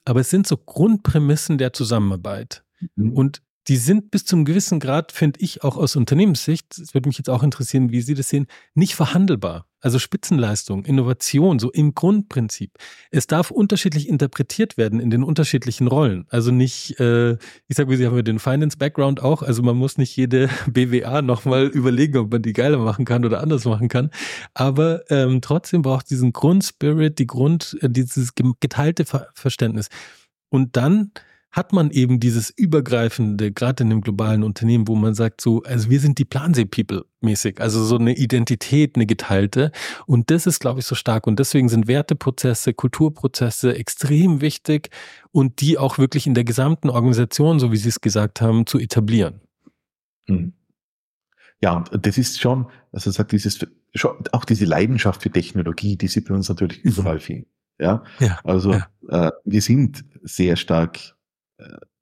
aber es sind so Grundprämissen der Zusammenarbeit. Mhm. Und die sind bis zum gewissen Grad, finde ich, auch aus Unternehmenssicht, es würde mich jetzt auch interessieren, wie Sie das sehen, nicht verhandelbar. Also Spitzenleistung, Innovation, so im Grundprinzip. Es darf unterschiedlich interpretiert werden in den unterschiedlichen Rollen. Also nicht, äh, ich sage, Sie haben ja den Finance-Background auch, also man muss nicht jede BWA nochmal überlegen, ob man die geiler machen kann oder anders machen kann. Aber ähm, trotzdem braucht diesen Grundspirit, die Grund, äh, dieses geteilte Ver Verständnis. Und dann hat man eben dieses übergreifende, gerade in dem globalen Unternehmen, wo man sagt so, also wir sind die Plansee-People mäßig, also so eine Identität, eine geteilte. Und das ist, glaube ich, so stark. Und deswegen sind Werteprozesse, Kulturprozesse extrem wichtig und die auch wirklich in der gesamten Organisation, so wie Sie es gesagt haben, zu etablieren. Hm. Ja, und das ist schon, also sagt dieses, auch diese Leidenschaft für Technologie, die Sie bei uns natürlich mhm. überall finden. Ja, ja also ja. Äh, wir sind sehr stark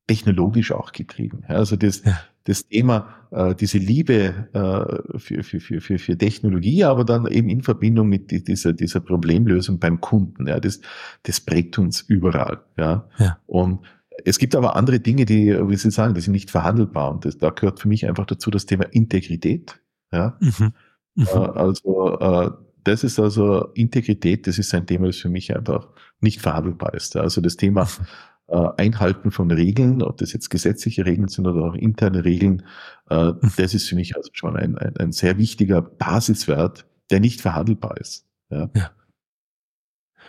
technologisch auch getrieben. Also das, das Thema, äh, diese Liebe äh, für, für, für, für, für Technologie, aber dann eben in Verbindung mit dieser, dieser Problemlösung beim Kunden, ja, das, das prägt uns überall. Ja. ja. Und es gibt aber andere Dinge, die, wie Sie sagen, die sind nicht verhandelbar. Und das, da gehört für mich einfach dazu das Thema Integrität. Ja. Mhm. Mhm. Äh, also äh, das ist also Integrität, das ist ein Thema, das für mich einfach nicht verhandelbar ist. Also das Thema mhm. äh, Einhalten von Regeln, ob das jetzt gesetzliche Regeln sind oder auch interne Regeln, äh, das ist für mich also schon ein, ein, ein sehr wichtiger Basiswert, der nicht verhandelbar ist. Ja. ja.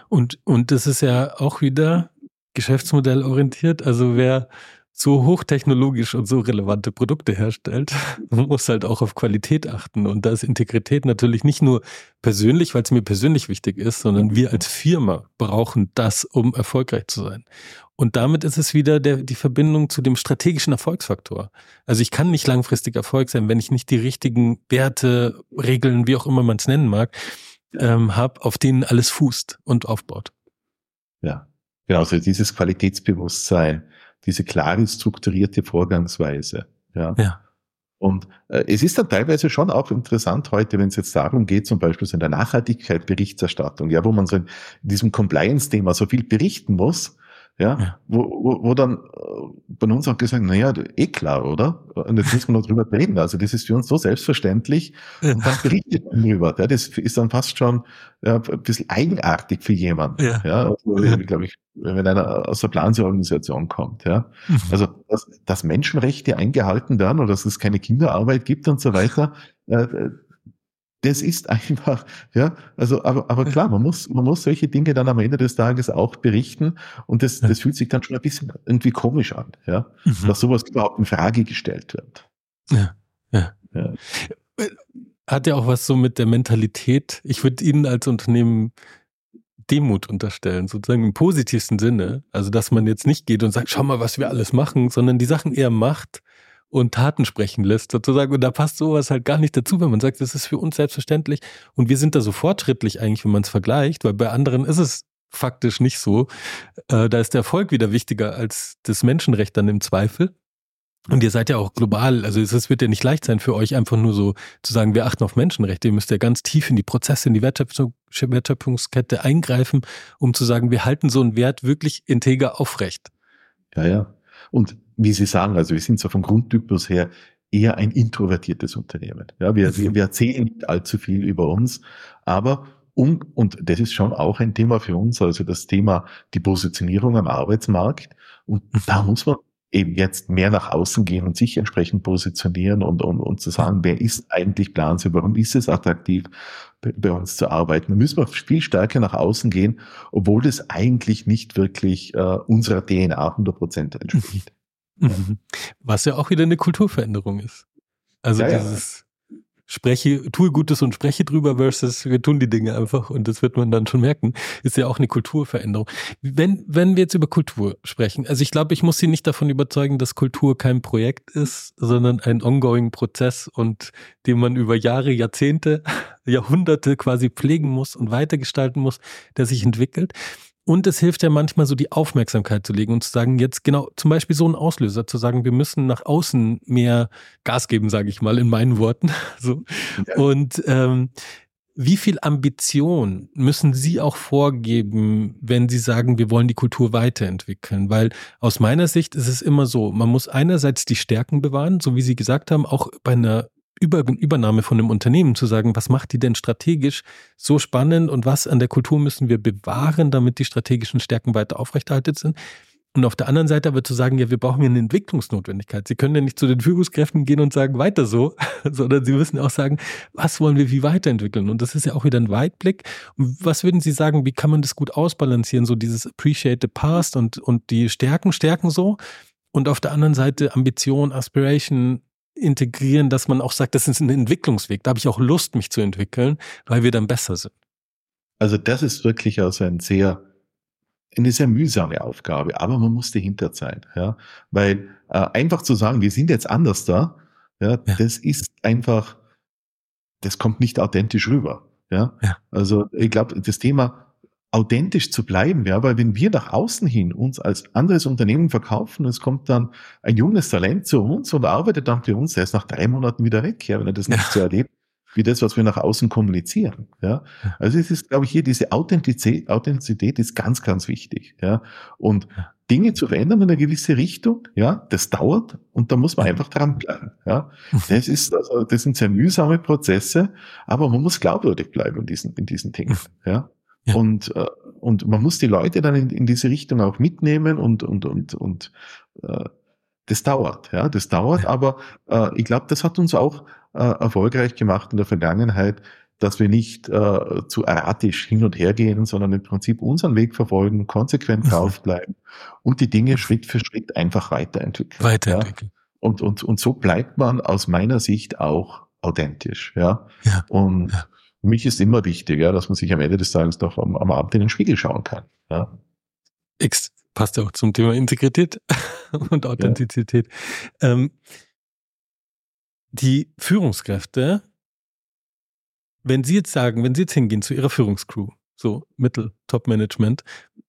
Und, und das ist ja auch wieder geschäftsmodellorientiert. Also wer so hochtechnologisch und so relevante Produkte herstellt, man muss halt auch auf Qualität achten. Und da ist Integrität natürlich nicht nur persönlich, weil es mir persönlich wichtig ist, sondern wir als Firma brauchen das, um erfolgreich zu sein. Und damit ist es wieder der, die Verbindung zu dem strategischen Erfolgsfaktor. Also ich kann nicht langfristig Erfolg sein, wenn ich nicht die richtigen Werte, Regeln, wie auch immer man es nennen mag, ähm, habe, auf denen alles fußt und aufbaut. Ja, genau, also dieses Qualitätsbewusstsein, diese klare, strukturierte Vorgangsweise. Ja. ja. Und äh, es ist dann teilweise schon auch interessant heute, wenn es jetzt darum geht, zum Beispiel so in der Nachhaltigkeit Berichterstattung, ja, wo man so in diesem Compliance-Thema so viel berichten muss, ja, ja. Wo, wo, wo dann bei uns auch gesagt, naja, eh klar, oder? Und jetzt müssen wir noch drüber reden. Also das ist für uns so selbstverständlich ja. und dann berichtet man drüber. Ja, das ist dann fast schon ja, ein bisschen eigenartig für jemanden. Ja. Ja, also, ja. glaube ich, wenn einer aus der Planungsorganisation kommt. Ja. Mhm. Also dass, dass Menschenrechte eingehalten werden oder dass es keine Kinderarbeit gibt und so weiter, äh, das ist einfach, ja, also, aber, aber klar, man muss, man muss solche Dinge dann am Ende des Tages auch berichten und das, das fühlt sich dann schon ein bisschen irgendwie komisch an, ja, mhm. dass sowas überhaupt in Frage gestellt wird. Ja, ja. ja. Hat ja auch was so mit der Mentalität. Ich würde Ihnen als Unternehmen Demut unterstellen, sozusagen im positivsten Sinne. Also, dass man jetzt nicht geht und sagt, schau mal, was wir alles machen, sondern die Sachen eher macht und Taten sprechen lässt, sozusagen. Und da passt sowas halt gar nicht dazu, wenn man sagt, das ist für uns selbstverständlich. Und wir sind da so fortschrittlich eigentlich, wenn man es vergleicht, weil bei anderen ist es faktisch nicht so. Äh, da ist der Erfolg wieder wichtiger als das Menschenrecht dann im Zweifel. Und ihr seid ja auch global, also es wird ja nicht leicht sein für euch einfach nur so zu sagen, wir achten auf Menschenrechte. Ihr müsst ja ganz tief in die Prozesse, in die Wertschöpfungskette eingreifen, um zu sagen, wir halten so einen Wert wirklich integer aufrecht. Ja, ja. Und wie Sie sagen, also wir sind so vom Grundtypus her eher ein introvertiertes Unternehmen. Ja, wir, wir, wir erzählen nicht allzu viel über uns, aber um, und das ist schon auch ein Thema für uns, also das Thema die Positionierung am Arbeitsmarkt. Und da muss man eben jetzt mehr nach außen gehen und sich entsprechend positionieren und, und, und zu sagen, wer ist eigentlich Planse, warum ist es attraktiv, bei, uns zu arbeiten. Da müssen wir viel stärker nach außen gehen, obwohl das eigentlich nicht wirklich äh, unserer DNA 100 Prozent entspricht. Mhm. Was ja auch wieder eine Kulturveränderung ist. Also ja, dieses, ja. spreche, tue Gutes und spreche drüber versus wir tun die Dinge einfach und das wird man dann schon merken, ist ja auch eine Kulturveränderung. Wenn, wenn wir jetzt über Kultur sprechen, also ich glaube, ich muss Sie nicht davon überzeugen, dass Kultur kein Projekt ist, sondern ein ongoing Prozess und den man über Jahre, Jahrzehnte, Jahrhunderte quasi pflegen muss und weitergestalten muss, der sich entwickelt. Und es hilft ja manchmal so die Aufmerksamkeit zu legen und zu sagen, jetzt genau, zum Beispiel so ein Auslöser, zu sagen, wir müssen nach außen mehr Gas geben, sage ich mal, in meinen Worten. So. Ja. Und ähm, wie viel Ambition müssen Sie auch vorgeben, wenn Sie sagen, wir wollen die Kultur weiterentwickeln? Weil aus meiner Sicht ist es immer so, man muss einerseits die Stärken bewahren, so wie Sie gesagt haben, auch bei einer über, Übernahme von einem Unternehmen zu sagen, was macht die denn strategisch so spannend und was an der Kultur müssen wir bewahren, damit die strategischen Stärken weiter aufrechterhalten sind. Und auf der anderen Seite aber zu sagen, ja, wir brauchen ja eine Entwicklungsnotwendigkeit. Sie können ja nicht zu den Führungskräften gehen und sagen, weiter so, sondern Sie müssen auch sagen, was wollen wir wie weiterentwickeln? Und das ist ja auch wieder ein Weitblick. Was würden Sie sagen, wie kann man das gut ausbalancieren? So dieses Appreciate the Past und, und die Stärken, Stärken so. Und auf der anderen Seite Ambition, Aspiration, integrieren, dass man auch sagt, das ist ein Entwicklungsweg. Da habe ich auch Lust, mich zu entwickeln, weil wir dann besser sind. Also das ist wirklich also ein sehr, eine sehr mühsame Aufgabe, aber man muss dahinter sein, ja, weil äh, einfach zu sagen, wir sind jetzt anders da, ja, ja. das ist einfach, das kommt nicht authentisch rüber, ja. ja. Also ich glaube, das Thema authentisch zu bleiben, ja, weil wenn wir nach außen hin uns als anderes Unternehmen verkaufen, es kommt dann ein junges Talent zu uns und arbeitet dann für uns, der ist nach drei Monaten wieder weg, ja, wenn er das nicht ja. so erlebt, wie das, was wir nach außen kommunizieren, ja. Also es ist, glaube ich, hier diese Authentizität, Authentizität ist ganz, ganz wichtig, ja. Und Dinge zu verändern in eine gewisse Richtung, ja, das dauert und da muss man einfach dranbleiben, ja. Das ist, also, das sind sehr mühsame Prozesse, aber man muss glaubwürdig bleiben in diesen, in diesen Dingen, ja. Ja. Und, äh, und man muss die Leute dann in, in diese Richtung auch mitnehmen und, und, und, und äh, das dauert, ja, das dauert, ja. aber äh, ich glaube, das hat uns auch äh, erfolgreich gemacht in der Vergangenheit, dass wir nicht äh, zu erratisch hin und her gehen, sondern im Prinzip unseren Weg verfolgen, konsequent mhm. draufbleiben und die Dinge Schritt für Schritt einfach weiterentwickeln. Weiterentwickeln. Ja? Und, und, und so bleibt man aus meiner Sicht auch authentisch, ja. ja. Und ja für mich ist immer wichtig, ja, dass man sich am Ende des Tages doch am, am Abend in den Spiegel schauen kann. Ja. X passt ja auch zum Thema Integrität und Authentizität. Ja. Ähm, die Führungskräfte, wenn Sie jetzt sagen, wenn Sie jetzt hingehen zu Ihrer Führungscrew, so Mittel, Top-Management,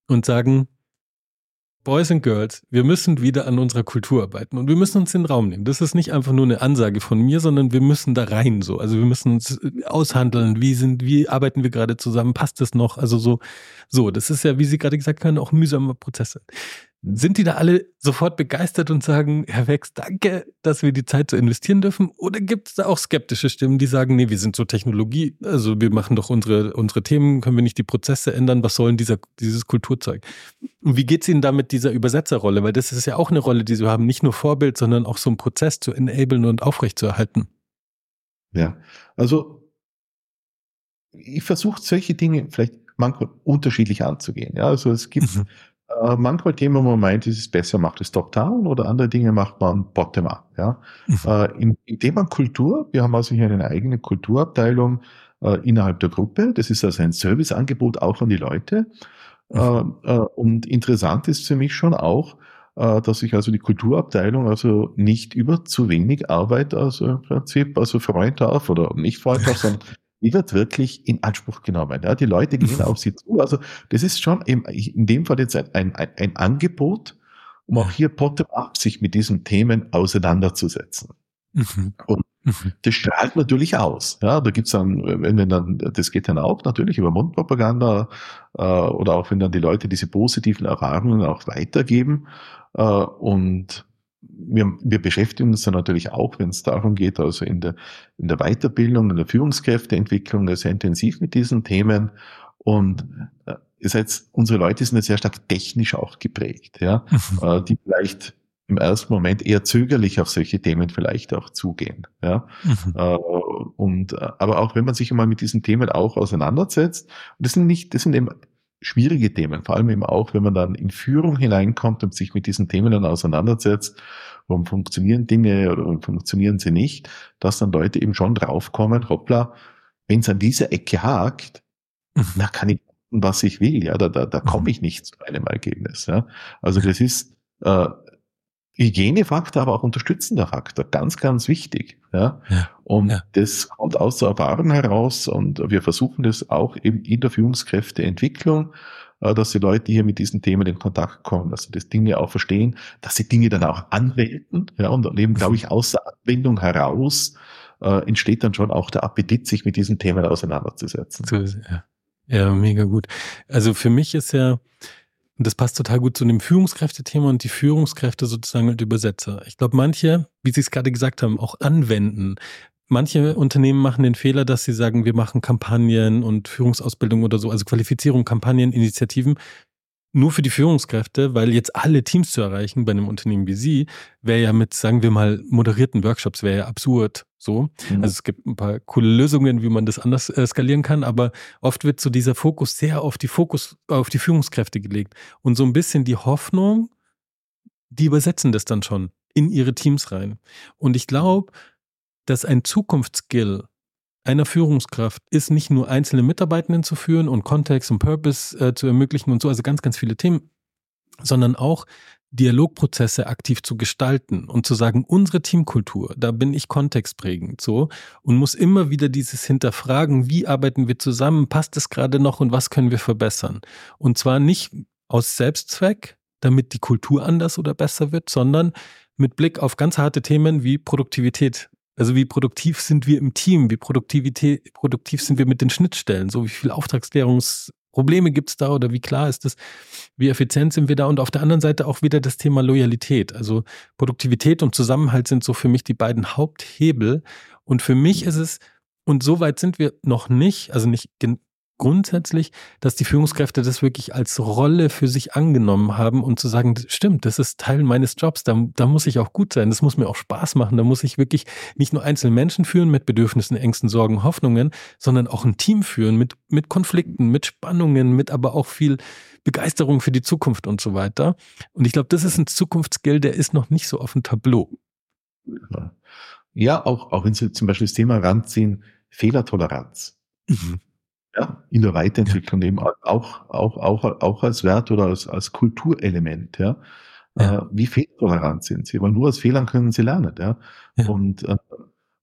und sagen, Boys and Girls, wir müssen wieder an unserer Kultur arbeiten und wir müssen uns den Raum nehmen. Das ist nicht einfach nur eine Ansage von mir, sondern wir müssen da rein so. Also wir müssen uns aushandeln, wie sind, wie arbeiten wir gerade zusammen, passt das noch? Also so, so. Das ist ja, wie Sie gerade gesagt haben, auch mühsame Prozesse. Sind die da alle sofort begeistert und sagen, Herr Wex, danke, dass wir die Zeit so investieren dürfen? Oder gibt es da auch skeptische Stimmen, die sagen, nee, wir sind so Technologie, also wir machen doch unsere, unsere Themen, können wir nicht die Prozesse ändern? Was soll denn dieser, dieses Kulturzeug? Und wie geht es Ihnen da mit dieser Übersetzerrolle? Weil das ist ja auch eine Rolle, die Sie haben, nicht nur Vorbild, sondern auch so einen Prozess zu enablen und aufrechtzuerhalten. Ja, also ich versuche solche Dinge vielleicht manchmal unterschiedlich anzugehen. Ja, also es gibt mhm. Äh, manchmal Themen, wo man meint, es ist besser, macht es top-down oder andere Dinge macht man bottom-up. Ja? Mhm. Äh, in, dem man Kultur, wir haben also hier eine eigene Kulturabteilung äh, innerhalb der Gruppe. Das ist also ein Serviceangebot auch an die Leute. Mhm. Äh, äh, und interessant ist für mich schon auch, äh, dass ich also die Kulturabteilung also nicht über zu wenig Arbeit also im Prinzip also freuen darf oder nicht freuen darf, sondern die wird wirklich in Anspruch genommen. Ja, die Leute gehen auf sie zu. Also das ist schon im, in dem Fall jetzt ein, ein, ein Angebot, um auch hier bottom-up sich mit diesen Themen auseinanderzusetzen. Mhm. Und mhm. das strahlt natürlich aus. Ja, da gibt's dann, wenn dann, das geht dann auch natürlich über Mundpropaganda äh, oder auch wenn dann die Leute diese positiven Erfahrungen auch weitergeben äh, und wir, wir beschäftigen uns dann natürlich auch, wenn es darum geht, also in der, in der Weiterbildung, in der Führungskräfteentwicklung sehr intensiv mit diesen Themen. Und äh, ihr seid, unsere Leute sind jetzt sehr stark technisch auch geprägt, ja, mhm. äh, die vielleicht im ersten Moment eher zögerlich auf solche Themen vielleicht auch zugehen. Ja? Mhm. Äh, und äh, aber auch wenn man sich einmal mit diesen Themen auch auseinandersetzt, und das sind nicht, das sind eben schwierige Themen, vor allem eben auch, wenn man dann in Führung hineinkommt und sich mit diesen Themen dann auseinandersetzt, warum funktionieren Dinge oder warum funktionieren sie nicht, dass dann Leute eben schon draufkommen, hoppla, wenn es an dieser Ecke hakt, mhm. na kann ich was ich will, ja, da, da, da komme mhm. ich nicht zu einem Ergebnis. Ja. Also das ist äh, Hygienefaktor, aber auch unterstützender Faktor, ganz, ganz wichtig. Ja. ja. Und ja. das kommt aus der Erfahrung heraus und wir versuchen das auch eben in der Führungskräfteentwicklung, dass die Leute hier mit diesen Themen in Kontakt kommen, dass sie das Dinge auch verstehen, dass sie Dinge dann auch anwenden. Ja, und eben, glaube ich, aus der Anwendung heraus äh, entsteht dann schon auch der Appetit, sich mit diesen Themen auseinanderzusetzen. Ja. Ja, mega gut. Also für mich ist ja, und das passt total gut zu dem Führungskräftethema und die Führungskräfte sozusagen als Übersetzer. Ich glaube, manche, wie Sie es gerade gesagt haben, auch anwenden. Manche Unternehmen machen den Fehler, dass sie sagen, wir machen Kampagnen und Führungsausbildung oder so, also Qualifizierung, Kampagnen, Initiativen nur für die Führungskräfte, weil jetzt alle Teams zu erreichen bei einem Unternehmen wie Sie, wäre ja mit, sagen wir mal, moderierten Workshops, wäre ja absurd. So. Mhm. Also es gibt ein paar coole Lösungen, wie man das anders äh, skalieren kann, aber oft wird so dieser Fokus sehr auf die Fokus, auf die Führungskräfte gelegt. Und so ein bisschen die Hoffnung, die übersetzen das dann schon in ihre Teams rein. Und ich glaube, dass ein Zukunftsskill einer Führungskraft ist nicht nur einzelne Mitarbeitenden zu führen und Kontext und Purpose äh, zu ermöglichen und so, also ganz, ganz viele Themen, sondern auch Dialogprozesse aktiv zu gestalten und zu sagen, unsere Teamkultur, da bin ich kontextprägend so und muss immer wieder dieses hinterfragen, wie arbeiten wir zusammen, passt es gerade noch und was können wir verbessern? Und zwar nicht aus Selbstzweck, damit die Kultur anders oder besser wird, sondern mit Blick auf ganz harte Themen wie Produktivität also wie produktiv sind wir im Team? Wie Produktivität, produktiv sind wir mit den Schnittstellen? So wie viel Auftragsklärungsprobleme gibt es da oder wie klar ist das? Wie effizient sind wir da? Und auf der anderen Seite auch wieder das Thema Loyalität. Also Produktivität und Zusammenhalt sind so für mich die beiden Haupthebel. Und für mich ist es, und so weit sind wir noch nicht, also nicht grundsätzlich, dass die Führungskräfte das wirklich als Rolle für sich angenommen haben und zu sagen, stimmt, das ist Teil meines Jobs, da, da muss ich auch gut sein, das muss mir auch Spaß machen, da muss ich wirklich nicht nur einzelne Menschen führen mit Bedürfnissen, Ängsten, Sorgen, Hoffnungen, sondern auch ein Team führen mit, mit Konflikten, mit Spannungen, mit aber auch viel Begeisterung für die Zukunft und so weiter. Und ich glaube, das ist ein Zukunftsskill, der ist noch nicht so auf dem Tableau. Ja, auch, auch wenn Sie zum Beispiel das Thema ranziehen, Fehlertoleranz. Mhm ja, in der Weiterentwicklung eben auch, auch, auch, auch als Wert oder als, als Kulturelement, ja. ja. Äh, wie fehlertolerant sind sie? Weil nur aus Fehlern können sie lernen, ja. ja. Und, äh,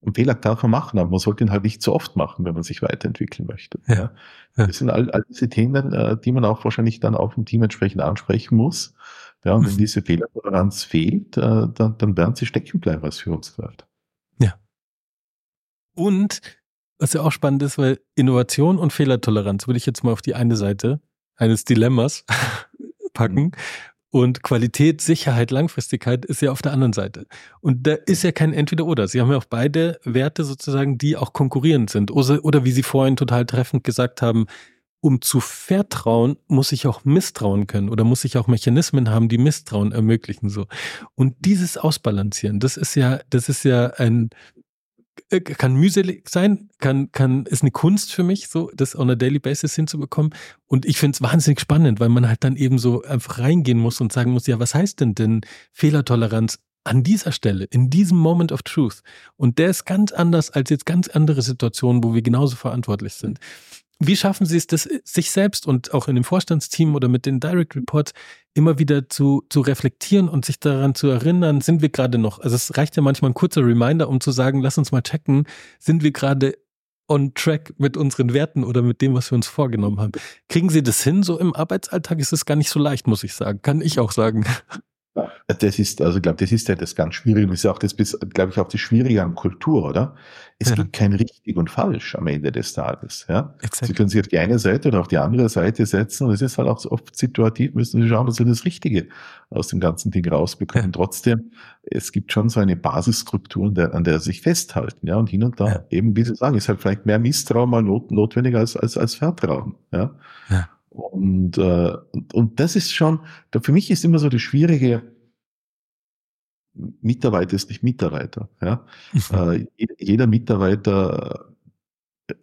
und Fehler darf man machen, aber man sollte ihn halt nicht zu oft machen, wenn man sich weiterentwickeln möchte. Ja. ja. Das sind all, all diese Themen, äh, die man auch wahrscheinlich dann auch im Team entsprechend ansprechen muss. Ja, und wenn mhm. diese Fehlertoleranz fehlt, äh, dann, dann werden sie stecken bleiben als Führungskraft. Ja. Und was ja auch spannend ist, weil Innovation und Fehlertoleranz würde ich jetzt mal auf die eine Seite eines Dilemmas packen. Mhm. Und Qualität, Sicherheit, Langfristigkeit ist ja auf der anderen Seite. Und da ist ja kein Entweder-Oder. Sie haben ja auch beide Werte sozusagen, die auch konkurrierend sind. Oder, oder wie Sie vorhin total treffend gesagt haben, um zu vertrauen, muss ich auch misstrauen können oder muss ich auch Mechanismen haben, die Misstrauen ermöglichen, so. Und dieses Ausbalancieren, das ist ja, das ist ja ein kann mühselig sein, kann, kann, ist eine Kunst für mich, so das on a daily basis hinzubekommen. Und ich finde es wahnsinnig spannend, weil man halt dann eben so einfach reingehen muss und sagen muss, ja, was heißt denn denn Fehlertoleranz an dieser Stelle, in diesem Moment of Truth? Und der ist ganz anders als jetzt ganz andere Situationen, wo wir genauso verantwortlich sind. Wie schaffen Sie es, das sich selbst und auch in dem Vorstandsteam oder mit den Direct Reports immer wieder zu, zu reflektieren und sich daran zu erinnern, sind wir gerade noch, also es reicht ja manchmal ein kurzer Reminder, um zu sagen, lass uns mal checken, sind wir gerade on track mit unseren Werten oder mit dem, was wir uns vorgenommen haben. Kriegen Sie das hin? So im Arbeitsalltag ist es gar nicht so leicht, muss ich sagen. Kann ich auch sagen. Das ist, also ich glaube, das ist ja das ganz Schwierige. Das ist auch das, glaube ich, auch das Schwierige an Kultur, oder? Es ja. gibt kein richtig und falsch am Ende des Tages. Ja? Exakt. Sie können sich auf die eine Seite oder auf die andere Seite setzen und es ist halt auch so oft situativ, müssen Sie schauen, dass Sie das Richtige aus dem ganzen Ding rausbekommen. Ja. Trotzdem, es gibt schon so eine Basisstruktur, an der, an der Sie sich festhalten. Ja? Und hin und da, ja. eben wie Sie sagen, ist halt vielleicht mehr Misstrauen mal not, notwendig als, als, als Vertrauen. Ja? ja. Und, äh, und, und das ist schon, für mich ist immer so das Schwierige, Mitarbeiter ist nicht Mitarbeiter. Ja? Mhm. äh, jeder Mitarbeiter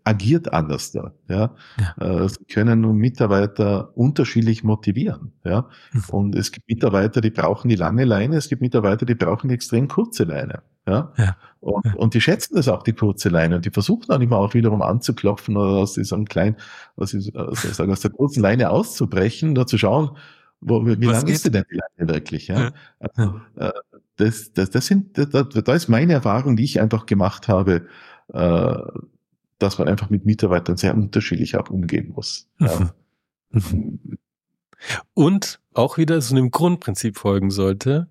agiert anders da. Ja? ja. Äh, sie können nun Mitarbeiter unterschiedlich motivieren. Ja? Mhm. Und es gibt Mitarbeiter, die brauchen die lange Leine, es gibt Mitarbeiter, die brauchen die extrem kurze Leine. Ja? ja. Und, ja. und die schätzen das auch, die kurze Leine. Und die versuchen dann immer auch wiederum anzuklopfen oder aus diesem kleinen, aus, aus, aus der kurzen Leine auszubrechen, da zu schauen, wo, wie Was lang geht? ist denn die Leine wirklich? Ja? Also, äh, das, das, das sind, da, da ist meine Erfahrung, die ich einfach gemacht habe, äh, dass man einfach mit Mitarbeitern sehr unterschiedlich auch umgehen muss. Ja. Und auch wieder so einem Grundprinzip folgen sollte.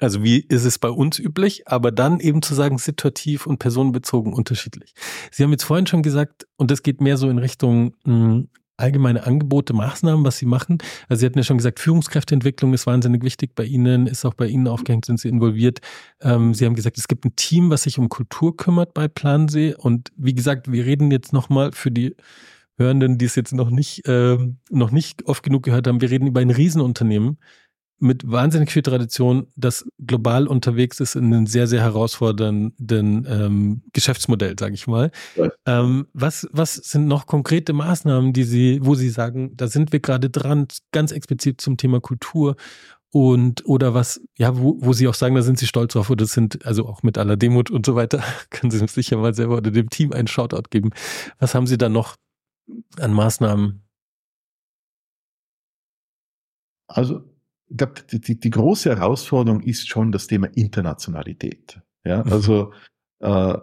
Also wie ist es bei uns üblich, aber dann eben zu sagen, situativ und personenbezogen unterschiedlich. Sie haben jetzt vorhin schon gesagt, und das geht mehr so in Richtung mh, hm, allgemeine Angebote, Maßnahmen, was Sie machen. Also Sie hatten ja schon gesagt, Führungskräfteentwicklung ist wahnsinnig wichtig bei Ihnen, ist auch bei Ihnen aufgehängt, sind Sie involviert. Ähm, Sie haben gesagt, es gibt ein Team, was sich um Kultur kümmert bei Plansee. Und wie gesagt, wir reden jetzt nochmal für die Hörenden, die es jetzt noch nicht, äh, noch nicht oft genug gehört haben, wir reden über ein Riesenunternehmen, mit wahnsinnig viel Tradition, das global unterwegs ist in einem sehr, sehr herausfordernden ähm, Geschäftsmodell, sage ich mal. Ja. Ähm, was, was sind noch konkrete Maßnahmen, die Sie, wo Sie sagen, da sind wir gerade dran, ganz explizit zum Thema Kultur und oder was, ja, wo, wo Sie auch sagen, da sind Sie stolz drauf oder das sind, also auch mit aller Demut und so weiter, können Sie uns sicher mal selber oder dem Team einen Shoutout geben. Was haben Sie da noch an Maßnahmen? Also ich glaube, die, die, große Herausforderung ist schon das Thema Internationalität. Ja, mhm. also äh,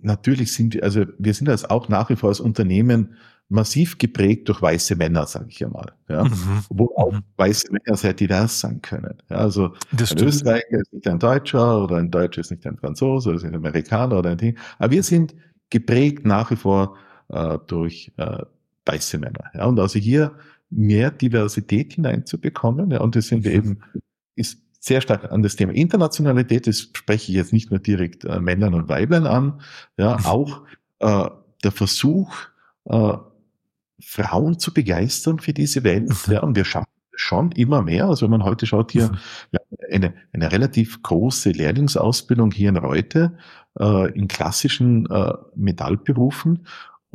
natürlich sind wir, also wir sind als auch nach wie vor als Unternehmen massiv geprägt durch weiße Männer, sage ich ja mal. Ja, mhm. wo auch mhm. weiße Männer sehr divers sein können. Ja, also das ein Österreicher ist nicht ein Deutscher oder ein Deutscher ist nicht ein Franzose oder ist ein Amerikaner oder ein Ding. Aber wir sind geprägt nach wie vor äh, durch äh, weiße Männer. Ja, und also hier mehr Diversität hineinzubekommen. Ja, und das sind wir mhm. eben, ist sehr stark an das Thema Internationalität, das spreche ich jetzt nicht nur direkt äh, Männern und Weibern an, ja, mhm. auch äh, der Versuch, äh, Frauen zu begeistern für diese Welt. Mhm. Ja, und wir schaffen schon immer mehr. Also wenn man heute schaut hier, eine, eine relativ große Lehrlingsausbildung hier in Reute äh, in klassischen äh, Metallberufen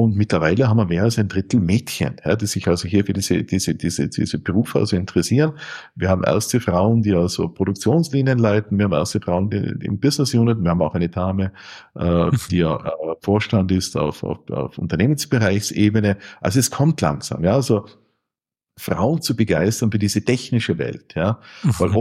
und mittlerweile haben wir mehr als ein Drittel Mädchen, ja, die sich also hier für diese, diese, diese, diese Berufe also interessieren. Wir haben erste Frauen, die also Produktionslinien leiten. Wir haben erste Frauen die, im Business Unit. Wir haben auch eine Dame, äh, die ja äh, Vorstand ist auf, auf, auf Unternehmensbereichsebene. Also es kommt langsam, ja, also Frauen zu begeistern für diese technische Welt, ja, weil mhm.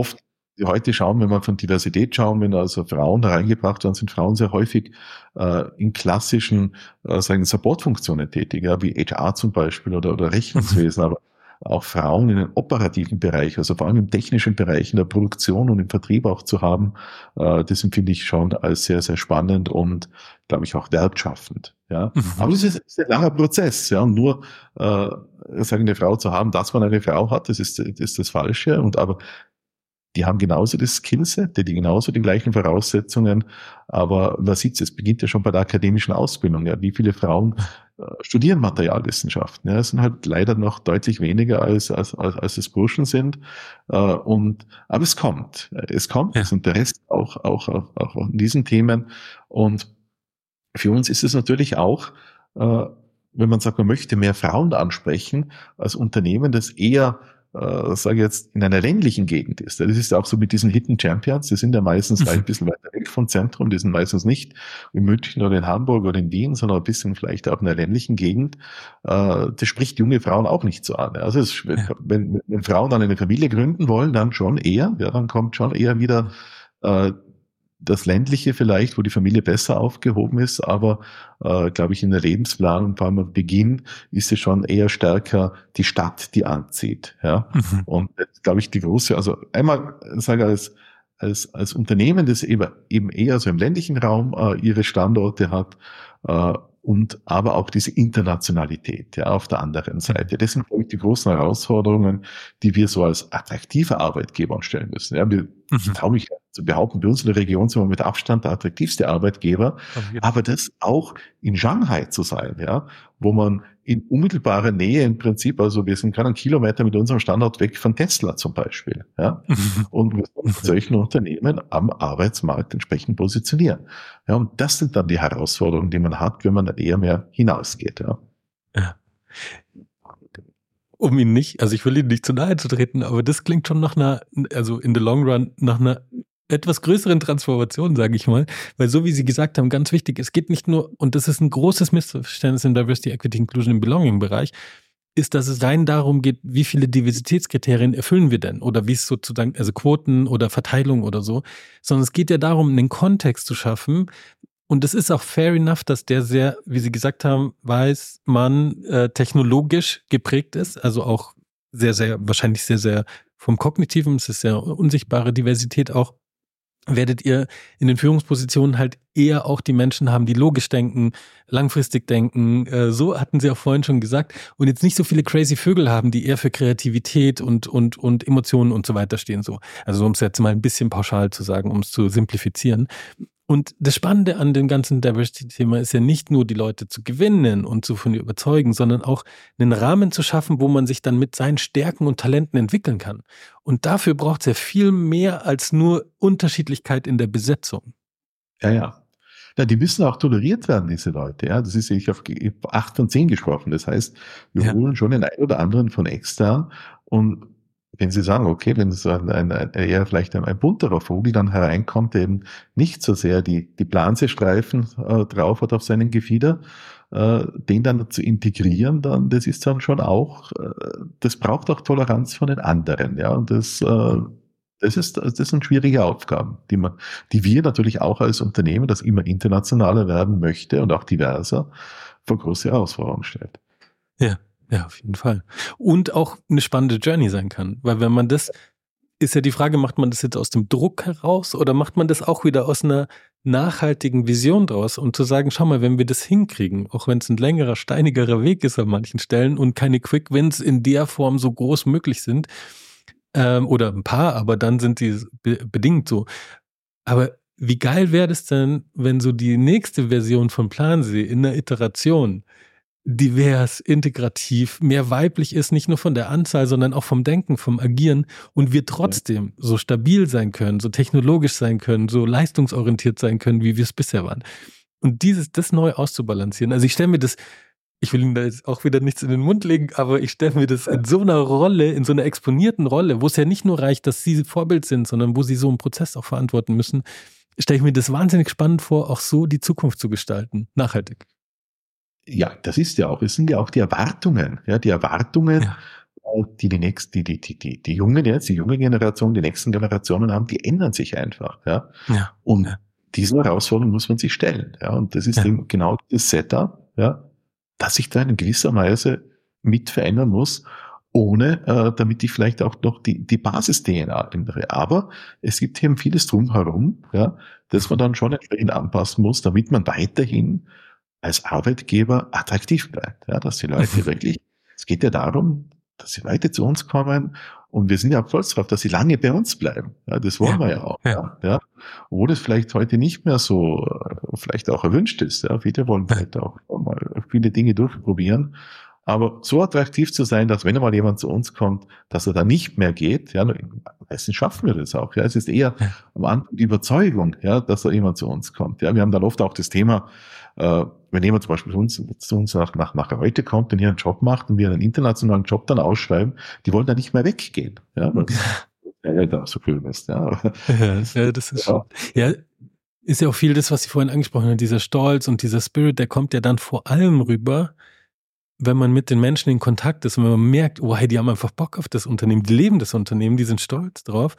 Oft heute schauen, wenn wir von Diversität schauen, wenn also Frauen da reingebracht werden, sind Frauen sehr häufig äh, in klassischen äh, sagen Supportfunktionen tätig, ja, wie HR zum Beispiel oder, oder Rechnungswesen, aber auch Frauen in den operativen Bereich, also vor allem im technischen Bereich, in der Produktion und im Vertrieb auch zu haben, äh, das empfinde ich schon als sehr, sehr spannend und, glaube ich, auch wertschaffend. Ja. Mhm. Aber es ist, ist, ein langer Prozess, ja, und nur äh, sagen, eine Frau zu haben, dass man eine Frau hat, das ist, das ist das Falsche. Und aber die haben genauso das Skillset, die genauso die gleichen Voraussetzungen, aber man sieht es, es beginnt ja schon bei der akademischen Ausbildung. Ja, wie viele Frauen äh, studieren Materialwissenschaften? Ja, es sind halt leider noch deutlich weniger als als als, als es Burschen sind. Äh, und aber es kommt, es kommt, ja. das Interesse auch auch auch, auch an diesen Themen. Und für uns ist es natürlich auch äh, wenn man sagt, man möchte mehr Frauen ansprechen, als Unternehmen, das eher äh, sage jetzt, in einer ländlichen Gegend ist. Das ist auch so mit diesen Hidden Champions, die sind ja meistens ein bisschen weiter weg vom Zentrum, die sind meistens nicht in München oder in Hamburg oder in Wien, sondern ein bisschen vielleicht auch in einer ländlichen Gegend. Äh, das spricht junge Frauen auch nicht so an. Also es, wenn, wenn, wenn Frauen dann eine Familie gründen wollen, dann schon eher, ja, dann kommt schon eher wieder äh, das ländliche vielleicht, wo die Familie besser aufgehoben ist, aber äh, glaube ich in der Lebensplanung, vor allem am Beginn, ist es schon eher stärker die Stadt, die anzieht. Ja? Mhm. Und glaube ich die große, also einmal sage als als, als Unternehmen, das eben, eben eher so im ländlichen Raum äh, ihre Standorte hat, äh, und aber auch diese Internationalität ja, auf der anderen Seite. Das sind, glaube ich, die großen Herausforderungen, die wir so als attraktive Arbeitgeber uns stellen müssen. Ja, wir, mhm. ich traue mich zu behaupten, bei uns in der Region sind wir mit Abstand der attraktivste Arbeitgeber, aber das auch in Shanghai zu sein, ja, wo man in unmittelbarer Nähe im Prinzip, also wir sind keinen Kilometer mit unserem Standort weg von Tesla zum Beispiel, ja, und wir mit solchen Unternehmen am Arbeitsmarkt entsprechend positionieren. Ja, und das sind dann die Herausforderungen, die man hat, wenn man dann eher mehr hinausgeht, ja. ja. Um ihn nicht, also ich will ihn nicht zu nahe zu treten, aber das klingt schon nach einer, also in the long run, nach einer etwas größeren Transformation, sage ich mal. Weil so wie Sie gesagt haben, ganz wichtig, es geht nicht nur, und das ist ein großes Missverständnis im Diversity, Equity, Inclusion und Belonging Bereich, ist, dass es rein darum geht, wie viele Diversitätskriterien erfüllen wir denn? Oder wie es sozusagen, also Quoten oder Verteilung oder so. Sondern es geht ja darum, einen Kontext zu schaffen. Und es ist auch fair enough, dass der sehr, wie Sie gesagt haben, weiß man, äh, technologisch geprägt ist. Also auch sehr, sehr, wahrscheinlich sehr, sehr vom Kognitiven, es ist sehr unsichtbare Diversität auch werdet ihr in den Führungspositionen halt eher auch die Menschen haben, die logisch denken, langfristig denken. Äh, so hatten sie auch vorhin schon gesagt. Und jetzt nicht so viele crazy Vögel haben, die eher für Kreativität und, und, und Emotionen und so weiter stehen. So. Also um es jetzt mal ein bisschen pauschal zu sagen, um es zu simplifizieren. Und das Spannende an dem ganzen Diversity-Thema ist ja nicht nur die Leute zu gewinnen und zu von ihr überzeugen, sondern auch einen Rahmen zu schaffen, wo man sich dann mit seinen Stärken und Talenten entwickeln kann. Und dafür braucht es ja viel mehr als nur Unterschiedlichkeit in der Besetzung. Ja, ja. Ja, die müssen auch toleriert werden, diese Leute. Ja, das ist ja ich auf acht von zehn gesprochen. Das heißt, wir ja. holen schon den einen oder anderen von extern und wenn Sie sagen, okay, wenn so ein, ein, ein eher vielleicht ein, ein, bunterer Vogel dann hereinkommt, eben nicht so sehr die, die Planzestreifen äh, drauf hat auf seinem Gefieder, äh, den dann zu integrieren, dann das ist dann schon auch, äh, das braucht auch Toleranz von den anderen, ja, und das, äh, das ist, das sind schwierige Aufgaben, die man, die wir natürlich auch als Unternehmen, das immer internationaler werden möchte und auch diverser, vor große Herausforderungen stellt. Ja. Ja, auf jeden Fall. Und auch eine spannende Journey sein kann. Weil wenn man das, ist ja die Frage, macht man das jetzt aus dem Druck heraus oder macht man das auch wieder aus einer nachhaltigen Vision draus und zu sagen, schau mal, wenn wir das hinkriegen, auch wenn es ein längerer, steinigerer Weg ist an manchen Stellen und keine Quick Wins in der Form so groß möglich sind, ähm, oder ein paar, aber dann sind die be bedingt so. Aber wie geil wäre das denn, wenn so die nächste Version von Plansee in der Iteration divers, integrativ, mehr weiblich ist, nicht nur von der Anzahl, sondern auch vom Denken, vom Agieren und wir trotzdem ja. so stabil sein können, so technologisch sein können, so leistungsorientiert sein können, wie wir es bisher waren. Und dieses, das neu auszubalancieren. Also ich stelle mir das, ich will Ihnen da jetzt auch wieder nichts in den Mund legen, aber ich stelle mir das in so einer Rolle, in so einer exponierten Rolle, wo es ja nicht nur reicht, dass Sie Vorbild sind, sondern wo Sie so einen Prozess auch verantworten müssen, stelle ich mir das wahnsinnig spannend vor, auch so die Zukunft zu gestalten, nachhaltig ja, das ist ja auch, es sind ja auch die Erwartungen, ja, die Erwartungen, ja. Äh, die die nächsten, die, die, die, die, die Jungen jetzt, die junge Generation, die nächsten Generationen haben, die ändern sich einfach, ja. ja. Und ja. diese Herausforderung muss man sich stellen, ja. Und das ist ja. eben genau das Setup, ja, dass sich da in gewisser Weise mit verändern muss, ohne, äh, damit ich vielleicht auch noch die, die Basis-DNA ändere. Aber es gibt eben vieles drumherum, ja, dass man dann schon entsprechend anpassen muss, damit man weiterhin als Arbeitgeber attraktiv bleibt. Ja, dass die Leute wirklich, es geht ja darum, dass die Leute zu uns kommen und wir sind ja stolz darauf, dass sie lange bei uns bleiben. Ja, das wollen ja, wir ja auch. Ja. ja. Obwohl das vielleicht heute nicht mehr so, vielleicht auch erwünscht ist. Ja. Viele wollen vielleicht auch mal viele Dinge durchprobieren. Aber so attraktiv zu sein, dass wenn einmal jemand zu uns kommt, dass er da nicht mehr geht, ja, meistens schaffen wir das auch. Ja, es ist eher am Anfang die Überzeugung, ja, dass da jemand zu uns kommt. Ja, wir haben dann oft auch das Thema, äh, wenn jemand zum Beispiel zu uns, zu uns nach, nach, nach heute kommt und hier einen Job macht und wir einen internationalen Job dann ausschreiben, die wollen dann nicht mehr weggehen. Ja, weil ja, da so viel ist. Ja. ja, das ist ja. ja, ist ja auch viel das, was Sie vorhin angesprochen haben, dieser Stolz und dieser Spirit, der kommt ja dann vor allem rüber, wenn man mit den Menschen in Kontakt ist und wenn man merkt, oh, hey, die haben einfach Bock auf das Unternehmen, die leben das Unternehmen, die sind stolz drauf,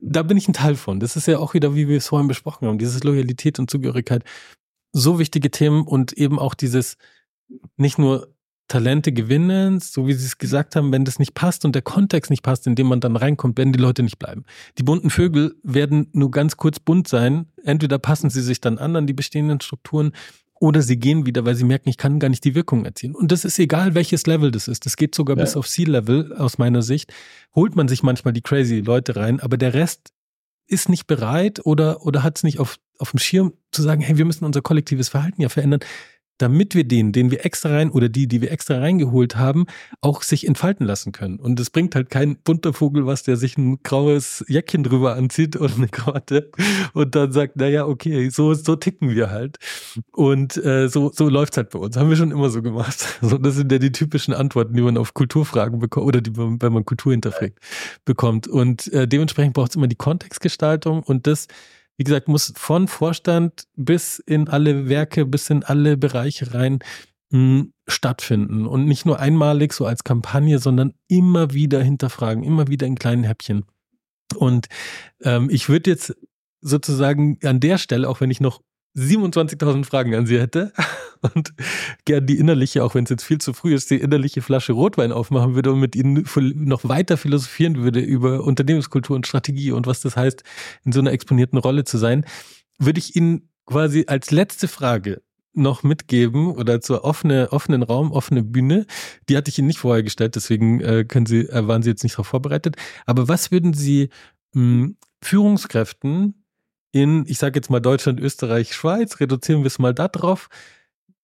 da bin ich ein Teil von. Das ist ja auch wieder, wie wir es vorhin besprochen haben, dieses Loyalität und Zugehörigkeit so wichtige Themen und eben auch dieses nicht nur Talente gewinnen, so wie Sie es gesagt haben, wenn das nicht passt und der Kontext nicht passt, in dem man dann reinkommt, werden die Leute nicht bleiben. Die bunten Vögel werden nur ganz kurz bunt sein. Entweder passen sie sich dann an an die bestehenden Strukturen oder sie gehen wieder, weil sie merken, ich kann gar nicht die Wirkung erzielen. Und das ist egal, welches Level das ist. Das geht sogar ja. bis auf C-Level aus meiner Sicht. Holt man sich manchmal die crazy Leute rein, aber der Rest ist nicht bereit oder, oder hat es nicht auf, auf dem Schirm zu sagen, hey, wir müssen unser kollektives Verhalten ja verändern damit wir den, den wir extra rein oder die, die wir extra reingeholt haben, auch sich entfalten lassen können. Und es bringt halt kein bunter Vogel was, der sich ein graues Jäckchen drüber anzieht oder eine Krawatte und dann sagt, naja, okay, so, so ticken wir halt. Und äh, so, so läuft's halt bei uns. Haben wir schon immer so gemacht. So, das sind ja die typischen Antworten, die man auf Kulturfragen bekommt oder die man, wenn man Kultur hinterfragt, bekommt. Und äh, dementsprechend braucht es immer die Kontextgestaltung und das wie gesagt, muss von Vorstand bis in alle Werke, bis in alle Bereiche rein hm, stattfinden. Und nicht nur einmalig so als Kampagne, sondern immer wieder hinterfragen, immer wieder in kleinen Häppchen. Und ähm, ich würde jetzt sozusagen an der Stelle, auch wenn ich noch 27.000 Fragen an Sie hätte und gern die innerliche, auch wenn es jetzt viel zu früh ist, die innerliche Flasche Rotwein aufmachen würde und mit Ihnen noch weiter philosophieren würde über Unternehmenskultur und Strategie und was das heißt, in so einer exponierten Rolle zu sein, würde ich Ihnen quasi als letzte Frage noch mitgeben oder zur offene, offenen Raum, offene Bühne. Die hatte ich Ihnen nicht vorher gestellt, deswegen äh, können Sie, äh, waren Sie jetzt nicht darauf vorbereitet. Aber was würden Sie mh, hm, Führungskräften in, ich sage jetzt mal Deutschland, Österreich, Schweiz, reduzieren wir es mal da drauf,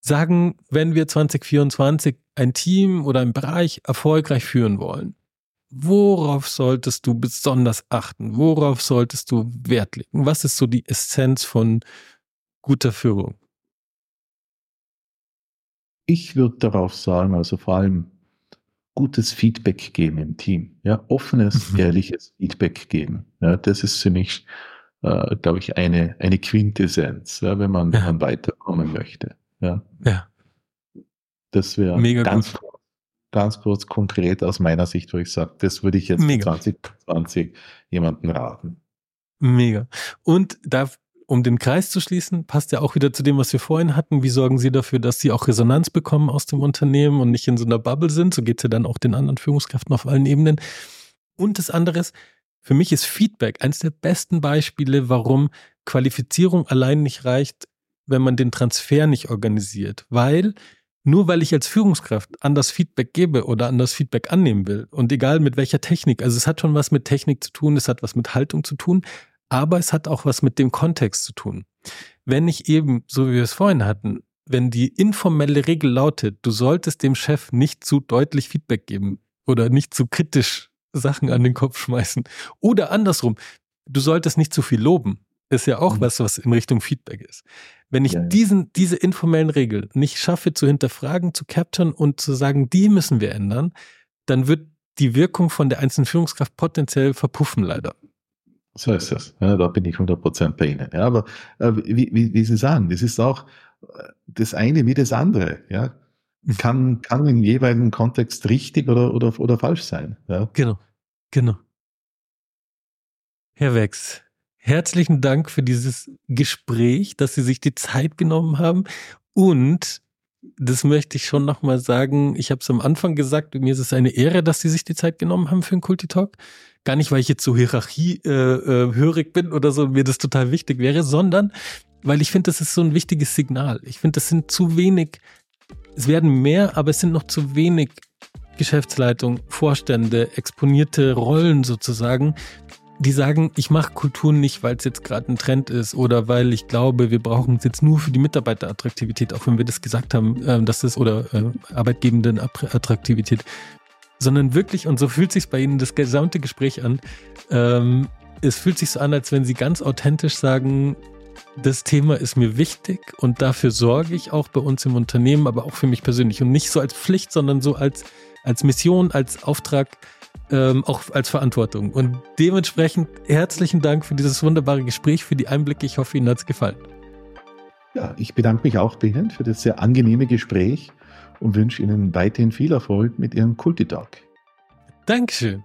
sagen, wenn wir 2024 ein Team oder einen Bereich erfolgreich führen wollen, worauf solltest du besonders achten? Worauf solltest du Wert legen? Was ist so die Essenz von guter Führung? Ich würde darauf sagen, also vor allem gutes Feedback geben im Team. Ja, offenes, mhm. ehrliches Feedback geben. Ja, das ist für mich äh, glaube ich, eine, eine Quintessenz, ja, wenn man, ja. man weiterkommen möchte. Ja. ja. Das wäre ganz, kurz, ganz kurz konkret aus meiner Sicht, wo ich sage, das würde ich jetzt Mega. 2020 jemanden raten. Mega. Und da, um den Kreis zu schließen, passt ja auch wieder zu dem, was wir vorhin hatten. Wie sorgen Sie dafür, dass Sie auch Resonanz bekommen aus dem Unternehmen und nicht in so einer Bubble sind? So geht es ja dann auch den anderen Führungskräften auf allen Ebenen. Und das andere ist, für mich ist Feedback eines der besten Beispiele, warum Qualifizierung allein nicht reicht, wenn man den Transfer nicht organisiert. Weil nur weil ich als Führungskraft anders Feedback gebe oder anders Feedback annehmen will und egal mit welcher Technik, also es hat schon was mit Technik zu tun, es hat was mit Haltung zu tun, aber es hat auch was mit dem Kontext zu tun. Wenn ich eben, so wie wir es vorhin hatten, wenn die informelle Regel lautet, du solltest dem Chef nicht zu deutlich Feedback geben oder nicht zu kritisch Sachen an den Kopf schmeißen. Oder andersrum, du solltest nicht zu viel loben. Ist ja auch mhm. was, was in Richtung Feedback ist. Wenn ich ja, ja. diesen, diese informellen Regeln nicht schaffe zu hinterfragen, zu capturen und zu sagen, die müssen wir ändern, dann wird die Wirkung von der einzelnen Führungskraft potenziell verpuffen, leider. So ist das. Ja, da bin ich 100% bei Ihnen. Ja, aber äh, wie, wie, wie Sie sagen, das ist auch äh, das eine wie das andere. Ja, kann, kann im jeweiligen Kontext richtig oder, oder, oder falsch sein. Ja. Genau, genau. Herr Wex, herzlichen Dank für dieses Gespräch, dass Sie sich die Zeit genommen haben. Und das möchte ich schon nochmal sagen. Ich habe es am Anfang gesagt, mir ist es eine Ehre, dass Sie sich die Zeit genommen haben für einen Kulti-Talk. Gar nicht, weil ich jetzt so hierarchiehörig äh, äh, bin oder so, mir das total wichtig wäre, sondern weil ich finde, das ist so ein wichtiges Signal. Ich finde, das sind zu wenig es werden mehr, aber es sind noch zu wenig Geschäftsleitung, Vorstände, exponierte Rollen sozusagen, die sagen, ich mache Kultur nicht, weil es jetzt gerade ein Trend ist oder weil ich glaube, wir brauchen es jetzt nur für die Mitarbeiterattraktivität, auch wenn wir das gesagt haben, äh, dass es oder äh, arbeitgebenden Attraktivität, sondern wirklich, und so fühlt sich bei Ihnen das gesamte Gespräch an, ähm, es fühlt sich so an, als wenn Sie ganz authentisch sagen, das Thema ist mir wichtig und dafür sorge ich auch bei uns im Unternehmen, aber auch für mich persönlich. Und nicht so als Pflicht, sondern so als, als Mission, als Auftrag, ähm, auch als Verantwortung. Und dementsprechend herzlichen Dank für dieses wunderbare Gespräch, für die Einblicke. Ich hoffe, Ihnen hat es gefallen. Ja, ich bedanke mich auch bei Ihnen für das sehr angenehme Gespräch und wünsche Ihnen weiterhin viel Erfolg mit Ihrem Kultitalk. Dankeschön.